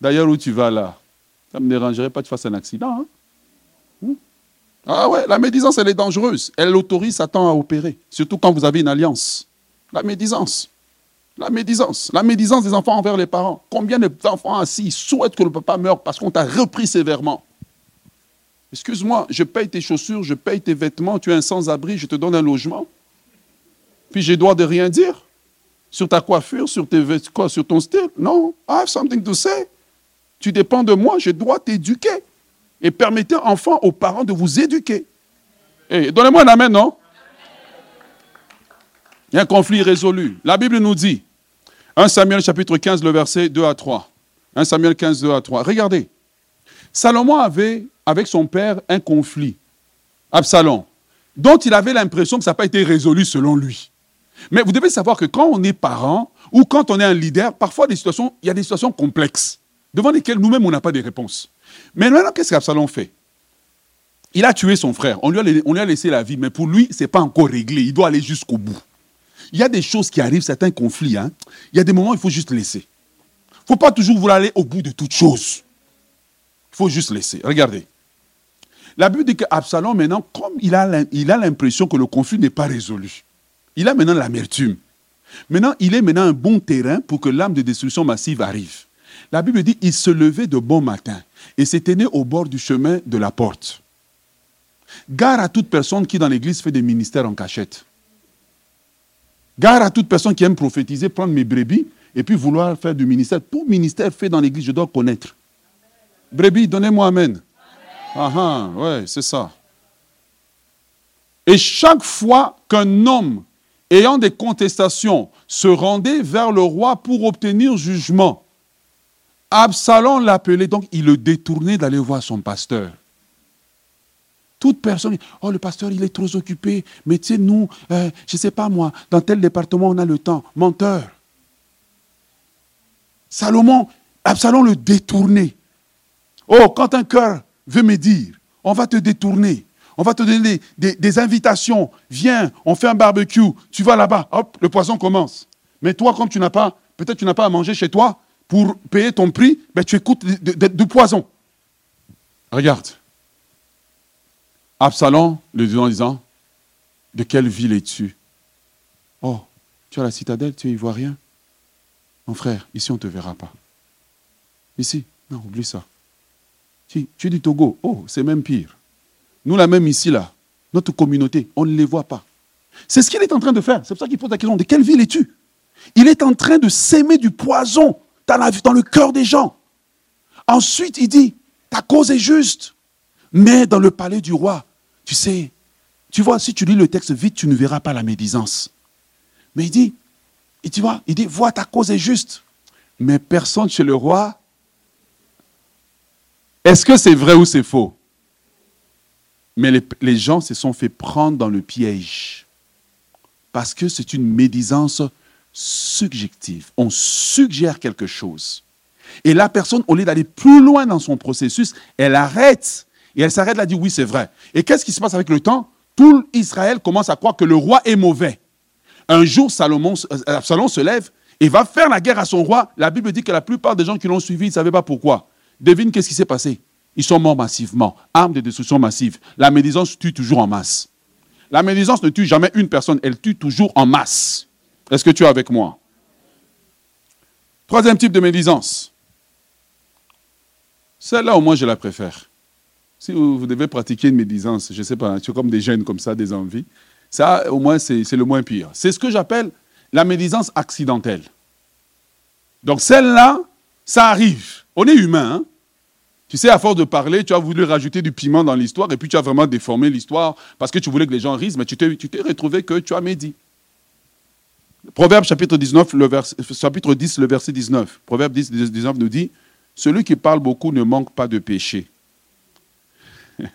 D'ailleurs, où tu vas là? Ça ne me dérangerait pas que tu fasses un accident. Hein? Ah ouais, la médisance, elle est dangereuse. Elle autorise Satan à opérer, surtout quand vous avez une alliance. La médisance. La médisance. La médisance des enfants envers les parents. Combien d'enfants assis souhaitent que le papa meure parce qu'on t'a repris sévèrement? Excuse-moi, je paye tes chaussures, je paye tes vêtements, tu es un sans-abri, je te donne un logement. Puis j'ai droit de rien dire sur ta coiffure, sur, tes, quoi, sur ton style? Non, I have something to say. Tu dépends de moi, je dois t'éduquer. Et permettez, enfants, aux parents de vous éduquer. Eh, donnez-moi un amen, non? Il y a un conflit résolu. La Bible nous dit, 1 Samuel chapitre 15, le verset 2 à 3. 1 Samuel 15, 2 à 3. Regardez. Salomon avait, avec son père, un conflit. Absalom. Dont il avait l'impression que ça n'a pas été résolu selon lui. Mais vous devez savoir que quand on est parent ou quand on est un leader, parfois des situations, il y a des situations complexes devant lesquelles nous-mêmes on n'a pas de réponse. Mais maintenant, qu'est-ce qu'Absalom fait? Il a tué son frère. On lui a, on lui a laissé la vie, mais pour lui, ce n'est pas encore réglé. Il doit aller jusqu'au bout. Il y a des choses qui arrivent, certains conflits. Hein. Il y a des moments où il faut juste laisser. Il ne faut pas toujours vouloir aller au bout de toute chose. Il faut juste laisser. Regardez. La Bible dit qu'Absalom, maintenant, comme il a l'impression que le conflit n'est pas résolu, il a maintenant l'amertume. Maintenant, il est maintenant un bon terrain pour que l'âme de destruction massive arrive. La Bible dit il se levait de bon matin et s'était né au bord du chemin de la porte. Gare à toute personne qui dans l'église fait des ministères en cachette. Gare à toute personne qui aime prophétiser, prendre mes brebis et puis vouloir faire du ministère. Tout ministère fait dans l'église, je dois connaître. Brebis, donnez-moi Amen. Ah ah, ouais, c'est ça. Et chaque fois qu'un homme ayant des contestations se rendait vers le roi pour obtenir jugement, Absalom l'appelait, donc il le détournait d'aller voir son pasteur. Toute personne, oh le pasteur il est trop occupé, mais tu sais, nous, euh, je ne sais pas moi, dans tel département on a le temps. Menteur. Salomon, Absalom le détournait. Oh, quand un cœur veut me dire, on va te détourner, on va te donner des, invitations, viens, on fait un barbecue, tu vas là-bas, hop, le poisson commence. Mais toi, comme tu n'as pas, peut-être tu n'as pas à manger chez toi, pour payer ton prix, ben, tu écoutes du poison. Regarde. Absalom le dit en disant De quelle ville es-tu? Oh, tu as la citadelle, tu es ivoirien Mon frère, ici on ne te verra pas. Ici, non, oublie ça. Tu, tu es du Togo, oh, c'est même pire. Nous, la même ici, là, notre communauté, on ne les voit pas. C'est ce qu'il est en train de faire. C'est pour ça qu'il pose la question De quelle ville es-tu? Il est en train de s'aimer du poison dans, le cœur des gens. Ensuite, il dit, ta cause est juste. Mais dans le palais du roi, tu sais, tu vois, si tu lis le texte vite, tu ne verras pas la médisance. Mais il dit, et tu vois, il dit, vois, ta cause est juste. Mais personne chez le roi. Est-ce que c'est vrai ou c'est faux? Mais les, gens se sont fait prendre dans le piège. Parce que c'est une médisance subjective. On suggère quelque chose. Et la personne, au lieu d'aller plus loin dans son processus, elle arrête. Et elle s'arrête là, dit oui, c'est vrai. Et qu'est-ce qui se passe avec le temps? Tout Israël commence à croire que le roi est mauvais. Un jour, Salomon, euh, se lève et va faire la guerre à son roi. La Bible dit que la plupart des gens qui l'ont suivi, ils ne savaient pas pourquoi. Devine qu'est-ce qui s'est passé? Ils sont morts massivement. Armes de destruction massive. La médisance tue toujours en masse. La médisance ne tue jamais une personne, elle tue toujours en masse. Est-ce que tu es avec moi? Troisième type de médisance. Celle-là, au moins, je la préfère. Si vous, devez pratiquer une médisance, je ne sais pas, tu comme des gènes comme ça, des envies, ça, au moins, c'est le moins pire. C'est ce que j'appelle la médisance accidentelle. Donc, celle-là, ça arrive. On est humain. Hein. tu sais, à force de parler, tu as voulu rajouter du piment dans l'histoire et puis tu as vraiment déformé l'histoire parce que tu voulais que les gens risent, mais tu t'es retrouvé que tu as médit. Proverbe chapitre, 19, le chapitre 10, le verset 19. Proverbe 10, 19 nous dit Celui qui parle beaucoup ne manque pas de péché.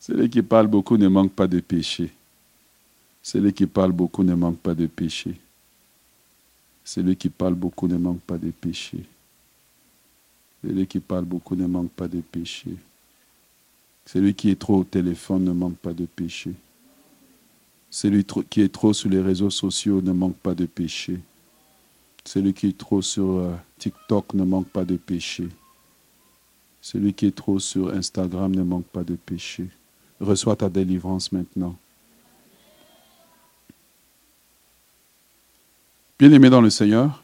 Celui qui parle beaucoup ne manque pas de péché. Celui qui parle beaucoup ne manque pas de péché. Celui qui parle beaucoup ne manque pas de péché. Celui qui parle beaucoup ne manque pas de péché. Celui qui est trop au téléphone ne manque pas de péché. Celui qui est trop sur les réseaux sociaux ne manque pas de péché. Celui qui est trop sur euh, TikTok ne manque pas de péché. Celui qui est trop sur Instagram ne manque pas de péché. Reçois ta délivrance maintenant. Bien-aimé dans le Seigneur,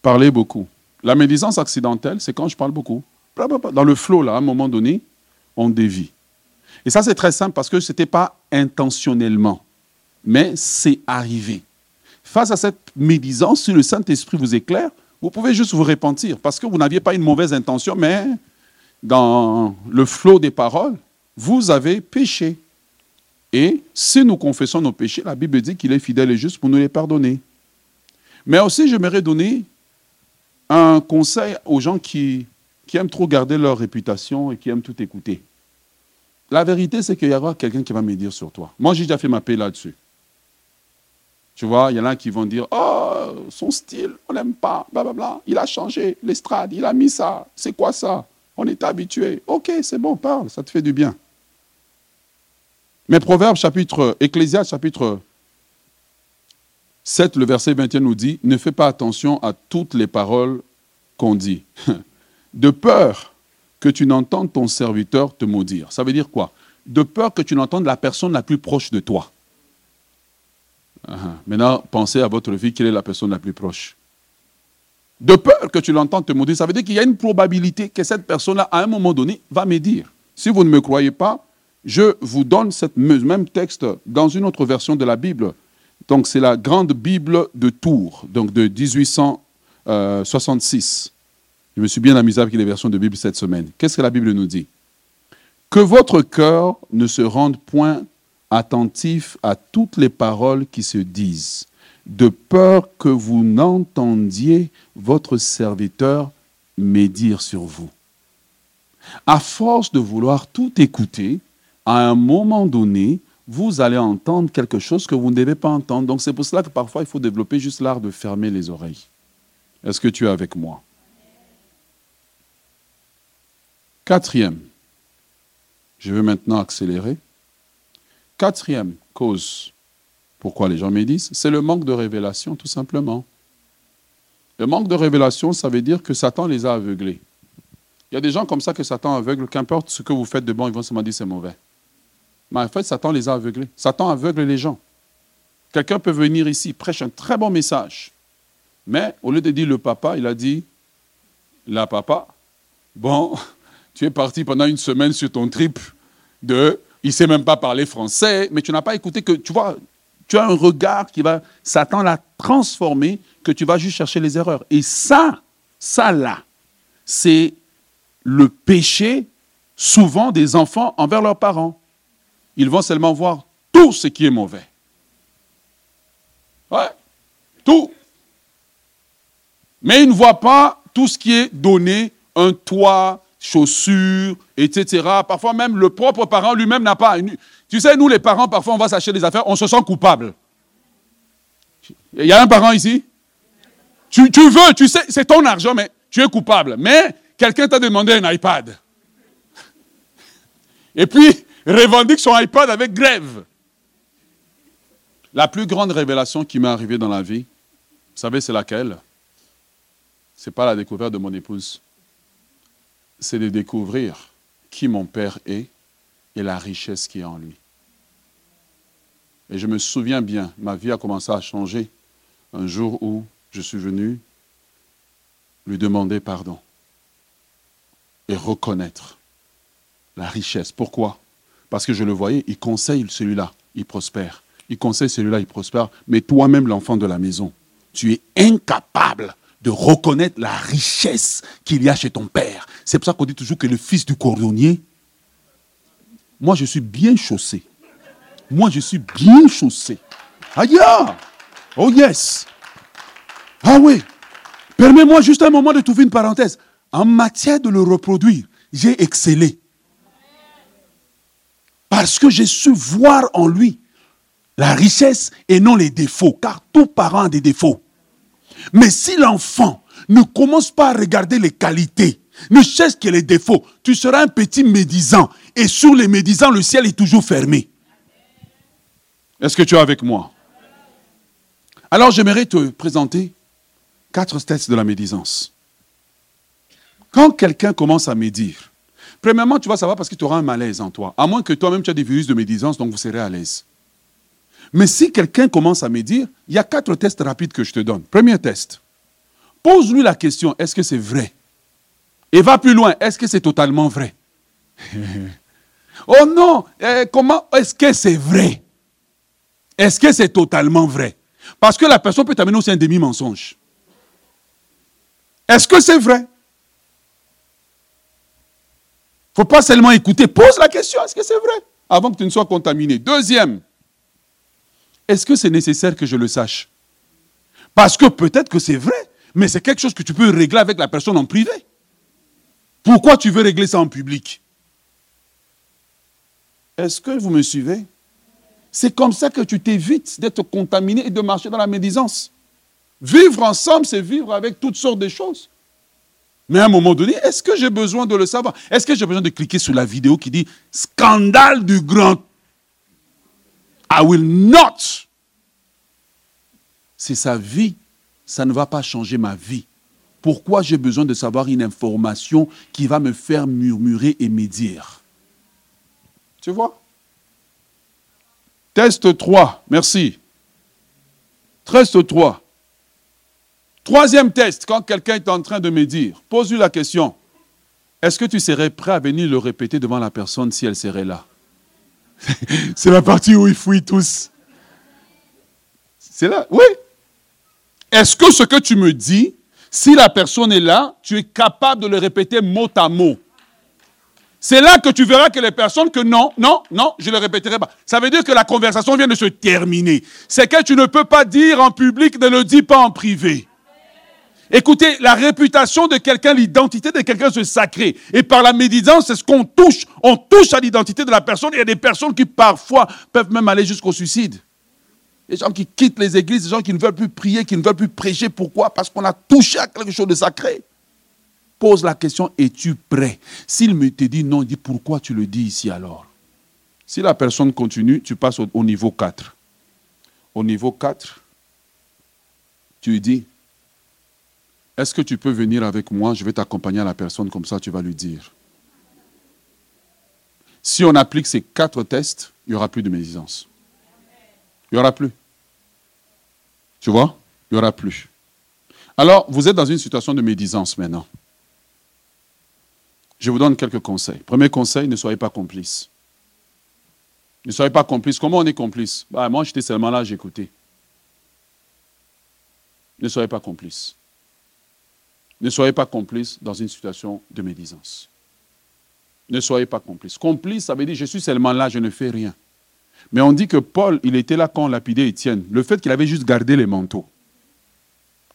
parlez beaucoup. La médisance accidentelle, c'est quand je parle beaucoup. Dans le flot, là, à un moment donné, on dévie. Et ça, c'est très simple parce que ce n'était pas intentionnellement, mais c'est arrivé. Face à cette médisance, si le Saint-Esprit vous éclaire, vous pouvez juste vous repentir parce que vous n'aviez pas une mauvaise intention, mais dans le flot des paroles, vous avez péché. Et si nous confessons nos péchés, la Bible dit qu'il est fidèle et juste pour nous les pardonner. Mais aussi, j'aimerais donner un conseil aux gens qui, qui aiment trop garder leur réputation et qui aiment tout écouter. La vérité, c'est qu'il y aura quelqu'un qui va me dire sur toi. Moi, j'ai déjà fait ma paix là-dessus. Tu vois, il y en a qui vont dire Oh, son style, on n'aime pas, blablabla. Il a changé l'estrade, il a mis ça. C'est quoi ça? On est habitué. Ok, c'est bon, parle, ça te fait du bien. Mais Proverbe, chapitre, Ecclésiaste, chapitre 7, le verset 21 nous dit Ne fais pas attention à toutes les paroles qu'on dit. De peur que tu n'entendes ton serviteur te maudire. Ça veut dire quoi? De peur que tu n'entendes la personne la plus proche de toi. Uh-huh. Maintenant, pensez à votre vie, quelle est la personne la plus proche? De peur que tu l'entendes te maudire, ça veut dire qu'il y a une probabilité que cette personne-là, à un moment donné, va me dire. Si vous ne me croyez pas, je vous donne ce même texte dans une autre version de la Bible. Donc, c'est la grande Bible de Tours, donc de 1866. Je me suis bien amusé avec les versions de Bible cette semaine. Qu'est-ce que la Bible nous dit? Que votre cœur ne se rende point attentif à toutes les paroles qui se disent, de peur que vous n'entendiez votre serviteur médire sur vous. À force de vouloir tout écouter, à un moment donné, vous allez entendre quelque chose que vous ne devez pas entendre. Donc c'est pour cela que parfois il faut développer juste l'art de fermer les oreilles. Est-ce que tu es avec moi? Quatrième, je vais maintenant accélérer. Quatrième cause pourquoi les gens médisent, c'est le manque de révélation, tout simplement. Le manque de révélation, ça veut dire que Satan les a aveuglés. Il y a des gens comme ça que Satan aveugle, qu'importe ce que vous faites de bon, ils vont se dire c'est mauvais. Mais en fait, Satan les a aveuglés. Satan aveugle les gens. Quelqu'un peut venir ici, prêche un très bon message. Mais au lieu de dire le papa, il a dit la papa. Bon, tu es parti pendant une semaine sur ton trip de il ne sait même pas parler français, mais tu n'as pas écouté que, tu vois, tu as un regard qui va, Satan l'a transformé, que tu vas juste chercher les erreurs. Et ça, ça là, c'est le péché souvent des enfants envers leurs parents. Ils vont seulement voir tout ce qui est mauvais. Ouais, tout. Mais ils ne voient pas tout ce qui est donné, un toit, chaussures, etc. Parfois même le propre parent lui-même n'a pas. Tu sais, nous les parents, parfois on va s'acheter des affaires, on se sent coupable. Il y a un parent ici? Tu, veux, tu sais, c'est ton argent, mais tu es coupable. Mais quelqu'un t'a demandé un iPad. Et puis, revendique son iPad avec grève. La plus grande révélation qui m'est arrivée dans la vie, savez, c'est laquelle? Ce n'est pas la découverte de mon épouse. C'est de découvrir qui mon Père est et la richesse qui est en lui. Et je me souviens bien, ma vie a commencé à changer un jour où je suis venu lui demander pardon et reconnaître la richesse. Pourquoi? Parce que je le voyais, il conseille celui-là, il prospère. Il conseille celui-là, il prospère. Mais toi-même, l'enfant de la maison, tu es incapable de reconnaître la richesse qu'il y a chez ton père. C'est pour ça qu'on dit toujours que le fils du cordonnier, moi je suis bien chaussé. Moi je suis bien chaussé. Aïe! Oh yes! Ah oui! Permets-moi juste un moment de trouver une parenthèse. En matière de le reproduire, j'ai excellé. Parce que j'ai su voir en lui la richesse et non les défauts, car tout parent a des défauts. Mais si l'enfant ne commence pas à regarder les qualités, ne cherche que les défauts, tu seras un petit médisant. Et sur les médisants, le ciel est toujours fermé. Est-ce que tu es avec moi? Alors j'aimerais te présenter quatre tests de la médisance. Quand quelqu'un commence à médire, premièrement, tu vas savoir parce que tu auras un malaise en toi. À moins que toi-même tu aies des virus de médisance, donc vous serez à l'aise. Mais si quelqu'un commence à médire, il y a quatre tests rapides que je te donne. Premier test. Pose-lui la question, est-ce que c'est vrai? Et va plus loin, est-ce que c'est totalement vrai? Oh non, eh, comment est-ce que c'est vrai? Est-ce que c'est totalement vrai? Parce que la personne peut t'amener aussi un demi-mensonge. Est-ce que c'est vrai? Il ne faut pas seulement écouter. Pose la question, est-ce que c'est vrai? Avant que tu ne sois contaminé. Deuxième, est-ce que c'est nécessaire que je le sache? Parce que peut-être que c'est vrai, mais c'est quelque chose que tu peux régler avec la personne en privé. Pourquoi tu veux régler ça en public? Est-ce que vous me suivez? C'est comme ça que tu t'évites d'être contaminé et de marcher dans la médisance. Vivre ensemble, c'est vivre avec toutes sortes de choses. Mais à un moment donné, est-ce que j'ai besoin de le savoir? Est-ce que j'ai besoin de cliquer sur la vidéo qui dit scandale du grand I will not. C'est sa vie. Ça ne va pas changer ma vie. Pourquoi j'ai besoin de savoir une information qui va me faire murmurer et médire? Tu vois? Test 3. Merci. Test 3. Troisième test, quand quelqu'un est en train de me dire, pose-lui la question, est-ce que tu serais prêt à venir le répéter devant la personne si elle serait là? C'est la partie où ils fouillent tous. C'est là, oui. Est-ce que ce que tu me dis, si la personne est là, tu es capable de le répéter mot à mot? C'est là que tu verras que les personnes que non, non, non, je ne le répéterai pas. Ça veut dire que la conversation vient de se terminer. C'est que tu ne peux pas dire en public, ne le dis pas en privé. Écoutez, la réputation de quelqu'un, l'identité de quelqu'un, c'est sacré. Et par la médisance, c'est ce qu'on touche. On touche à l'identité de la personne. Il y a des personnes qui parfois peuvent même aller jusqu'au suicide. Des gens qui quittent les églises, des gens qui ne veulent plus prier, qui ne veulent plus prêcher. Pourquoi? Parce qu'on a touché à quelque chose de sacré. Pose la question, es-tu prêt? S'il me te dit non, il dit pourquoi tu le dis ici alors? Si la personne continue, tu passes au, au niveau 4. Au niveau 4, tu dis, est-ce que tu peux venir avec moi? Je vais t'accompagner à la personne, comme ça tu vas lui dire. Si on applique ces quatre tests, il n'y aura plus de médisance. Il n'y aura plus. Tu vois? Il n'y aura plus. Alors, vous êtes dans une situation de médisance maintenant. Je vous donne quelques conseils. Premier conseil, ne soyez pas complice. Ne soyez pas complice. Comment on est complice? Bah, Moi, j'étais seulement là, j'écoutais. Ne soyez pas complice. Ne soyez pas complice dans une situation de médisance. Ne soyez pas complice. Complice, ça veut dire je suis seulement là, je ne fais rien. Mais on dit que Paul, il était là quand on lapidait Étienne. Le fait qu'il avait juste gardé les manteaux,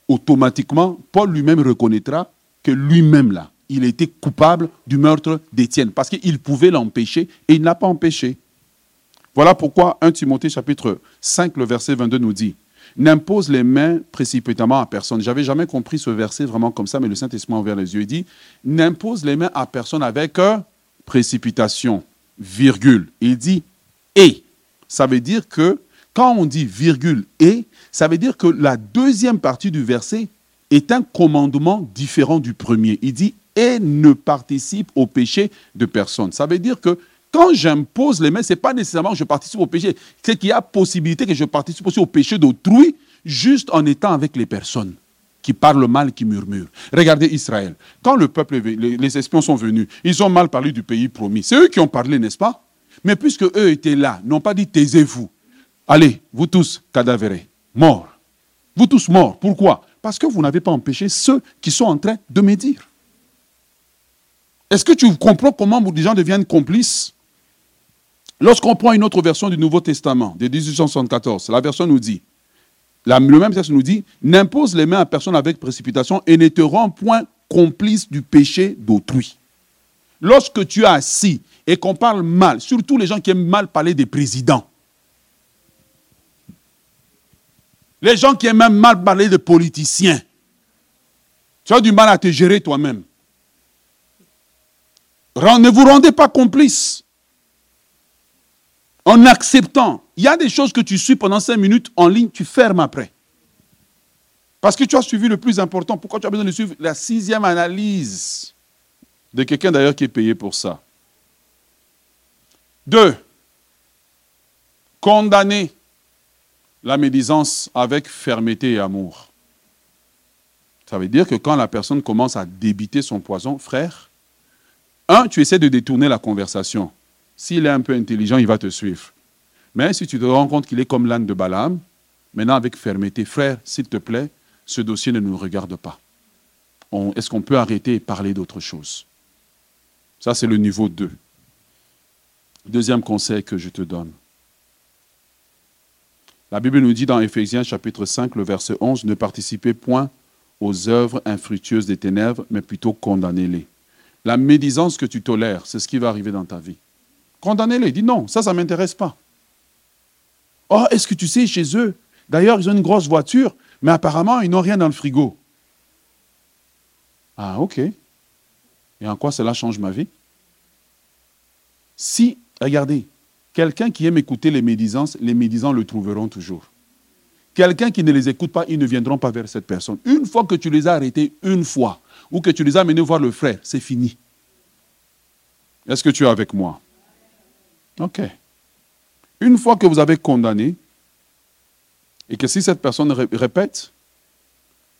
automatiquement, Paul lui-même reconnaîtra que lui-même là, il était coupable du meurtre d'Étienne parce qu'il pouvait l'empêcher et il n'a pas empêché. Voilà pourquoi 1 Timothée chapitre 5, le verset 22 nous dit n'impose les mains précipitamment à personne. J'avais jamais compris ce verset vraiment comme ça, mais le Saint-Esprit m'a ouvert les yeux. Il dit, n'impose les mains à personne avec précipitation, virgule. Il dit, et. Ça veut dire que quand on dit virgule et, ça veut dire que la deuxième partie du verset est un commandement différent du premier. Il dit et ne participe au péché de personne. Ça veut dire que quand j'impose les mains, ce n'est pas nécessairement que je participe au péché, c'est qu'il y a possibilité que je participe aussi au péché d'autrui, juste en étant avec les personnes qui parlent mal, qui murmurent. Regardez Israël. Quand le peuple, les espions sont venus, ils ont mal parlé du pays promis. C'est eux qui ont parlé, n'est-ce pas? Mais puisque eux étaient là, n'ont pas dit taisez-vous. Allez, vous tous cadavérés, morts. Vous tous morts. Pourquoi? Parce que vous n'avez pas empêché ceux qui sont en train de médire. Est-ce que tu comprends comment des gens deviennent complices? Lorsqu'on prend une autre version du Nouveau Testament, de 1874, la version nous dit, le même texte nous dit, n'impose les mains à personne avec précipitation et ne te rend point complice du péché d'autrui. Lorsque tu es assis et qu'on parle mal, surtout les gens qui aiment mal parler des présidents, les gens qui aiment mal parler des politiciens, tu as du mal à te gérer toi-même. Ne vous rendez pas complice. En acceptant, il y a des choses que tu suis pendant cinq minutes en ligne, tu fermes après. Parce que tu as suivi le plus important. Pourquoi tu as besoin de suivre la sixième analyse de quelqu'un d'ailleurs qui est payé pour ça? Deux, condamner la médisance avec fermeté et amour. Ça veut dire que quand la personne commence à débiter son poison, frère, un, tu essaies de détourner la conversation. S'il est un peu intelligent, il va te suivre. Mais si tu te rends compte qu'il est comme l'âne de Balaam, maintenant avec fermeté, frère, s'il te plaît, ce dossier ne nous regarde pas. Est-ce qu'on peut arrêter et parler d'autre chose? Ça, c'est le niveau 2. Deuxième conseil que je te donne. La Bible nous dit dans Éphésiens chapitre 5, le verset 11, ne participez point aux œuvres infructueuses des ténèbres, mais plutôt condamnez-les. La médisance que tu tolères, c'est ce qui va arriver dans ta vie. Condamnez-les, dis non, ça, ça ne m'intéresse pas. Oh, est-ce que tu sais, chez eux, d'ailleurs, ils ont une grosse voiture, mais apparemment, ils n'ont rien dans le frigo. Ah, ok. Et en quoi cela change ma vie? Si, regardez, quelqu'un qui aime écouter les médisances, les médisants le trouveront toujours. Quelqu'un qui ne les écoute pas, ils ne viendront pas vers cette personne. Une fois que tu les as arrêtés, une fois, ou que tu les as amenés voir le frère, c'est fini. Est-ce que tu es avec moi? Ok. Une fois que vous avez condamné, et que si cette personne répète,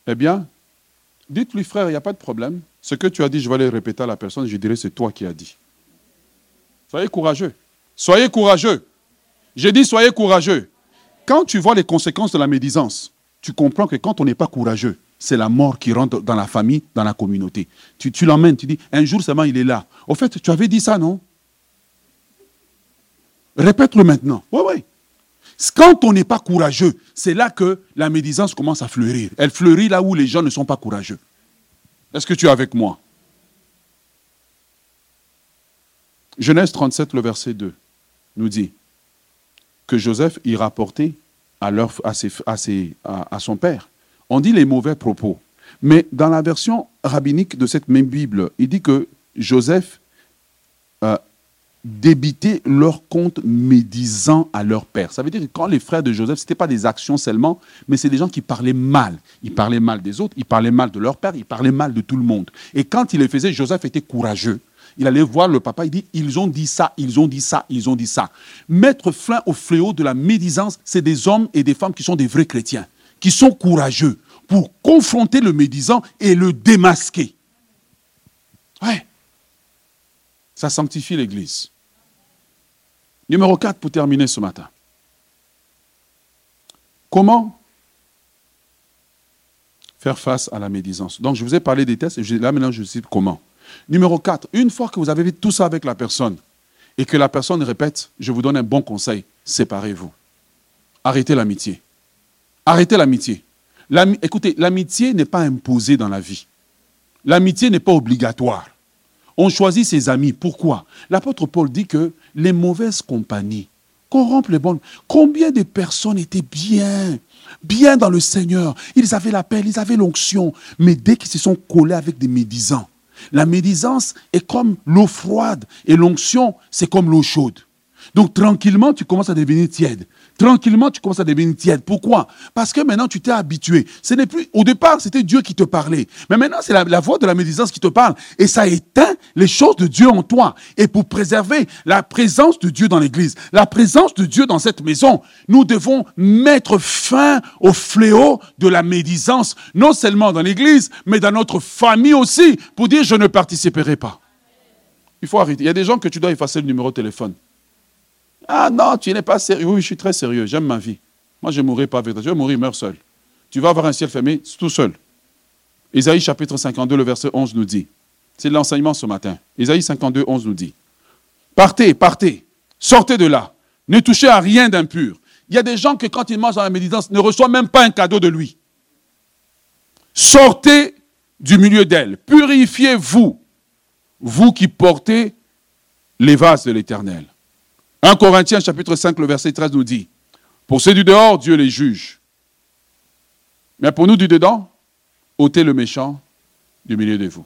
eh bien, dites-lui, frère, il n'y a pas de problème. Ce que tu as dit, je vais le répéter à la personne, je dirai, c'est toi qui as dit. Soyez courageux. Soyez courageux. J'ai dit, soyez courageux. Quand tu vois les conséquences de la médisance, tu comprends que quand on n'est pas courageux, c'est la mort qui rentre dans la famille, dans la communauté. Tu, tu l'emmènes, tu dis, un jour seulement il est là. Au fait, tu avais dit ça, non? Répète-le maintenant. Oui, oui. Quand on n'est pas courageux, c'est là que la médisance commence à fleurir. Elle fleurit là où les gens ne sont pas courageux. Est-ce que tu es avec moi? Genèse 37, le verset 2, nous dit que Joseph y rapportait à, à son père on dit les mauvais propos. Mais dans la version rabbinique de cette même Bible, il dit que Joseph euh, débitait leur compte médisant à leur père. Ça veut dire que quand les frères de Joseph, ce n'était pas des actions seulement, mais c'est des gens qui parlaient mal. Ils parlaient mal des autres, ils parlaient mal de leur père, ils parlaient mal de tout le monde. Et quand il les faisait, Joseph était courageux. Il allait voir le papa, il dit, ils ont dit ça, ils ont dit ça, ils ont dit ça. Mettre fin au fléau de la médisance, c'est des hommes et des femmes qui sont des vrais chrétiens qui sont courageux pour confronter le médisant et le démasquer. Ouais. Ça sanctifie l'Église. Numéro 4 pour terminer ce matin. Comment faire face à la médisance? Donc, je vous ai parlé des tests et là maintenant je sais comment. Numéro 4, une fois que vous avez vu tout ça avec la personne et que la personne répète, je vous donne un bon conseil, séparez-vous. Arrêtez l'amitié. Arrêtez l'amitié. Écoutez, l'amitié n'est pas imposée dans la vie. L'amitié n'est pas obligatoire. On choisit ses amis. Pourquoi? L'apôtre Paul dit que les mauvaises compagnies corrompent les bonnes. Combien de personnes étaient bien, bien dans le Seigneur Ils avaient la paix, ils avaient l'onction. Mais dès qu'ils se sont collés avec des médisants, la médisance est comme l'eau froide et l'onction, c'est comme l'eau chaude. Donc tranquillement, tu commences à devenir tiède. Tranquillement, tu commences à devenir tiède. Pourquoi? Parce que maintenant, tu t'es habitué. Ce n'est plus. Au départ, c'était Dieu qui te parlait. Mais maintenant, c'est la, la, voix de la médisance qui te parle. Et ça éteint les choses de Dieu en toi. Et pour préserver la présence de Dieu dans l'église, la présence de Dieu dans cette maison, nous devons mettre fin au fléau de la médisance, non seulement dans l'église, mais dans notre famille aussi, pour dire je ne participerai pas. Il faut arrêter. Il y a des gens que tu dois effacer le numéro de téléphone. Ah non, tu n'es pas sérieux. Oui, je suis très sérieux. J'aime ma vie. Moi, je ne mourrai pas avec toi. Je vais mourir, meurs seul. Tu vas avoir un ciel fermé tout seul. Isaïe chapitre 52, le verset 11 nous dit. C'est l'enseignement ce matin. Isaïe 52, 11 nous dit. Partez, partez. Sortez de là. Ne touchez à rien d'impur. Il y a des gens que quand ils mangent dans la méditance, ne reçoivent même pas un cadeau de lui. Sortez du milieu d'elle. Purifiez-vous vous qui portez les vases de l'Éternel. 1 Corinthiens chapitre 5, le verset 13 nous dit, pour ceux du dehors, Dieu les juge. Mais pour nous du dedans, ôtez le méchant du milieu de vous.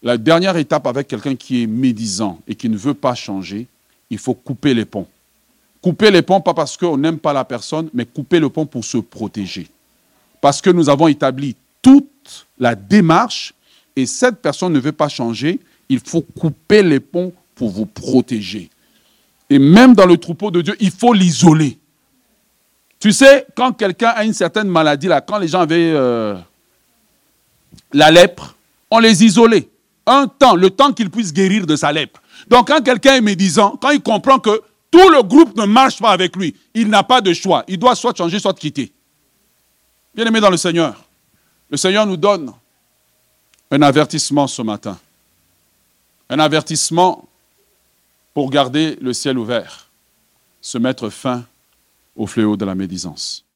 La dernière étape avec quelqu'un qui est médisant et qui ne veut pas changer, il faut couper les ponts. Couper les ponts, pas parce qu'on n'aime pas la personne, mais couper le pont pour se protéger. Parce que nous avons établi toute la démarche et cette personne ne veut pas changer, il faut couper les ponts pour vous protéger. Et même dans le troupeau de Dieu, il faut l'isoler. Tu sais, quand quelqu'un a une certaine maladie, là, quand les gens avaient euh, la lèpre, on les isolait. Un temps, le temps qu'il puisse guérir de sa lèpre. Donc quand quelqu'un est médisant, quand il comprend que tout le groupe ne marche pas avec lui, il n'a pas de choix. Il doit soit changer, soit quitter. Bien aimé dans le Seigneur, le Seigneur nous donne un avertissement ce matin. Un avertissement pour garder le ciel ouvert, se mettre fin au fléau de la médisance.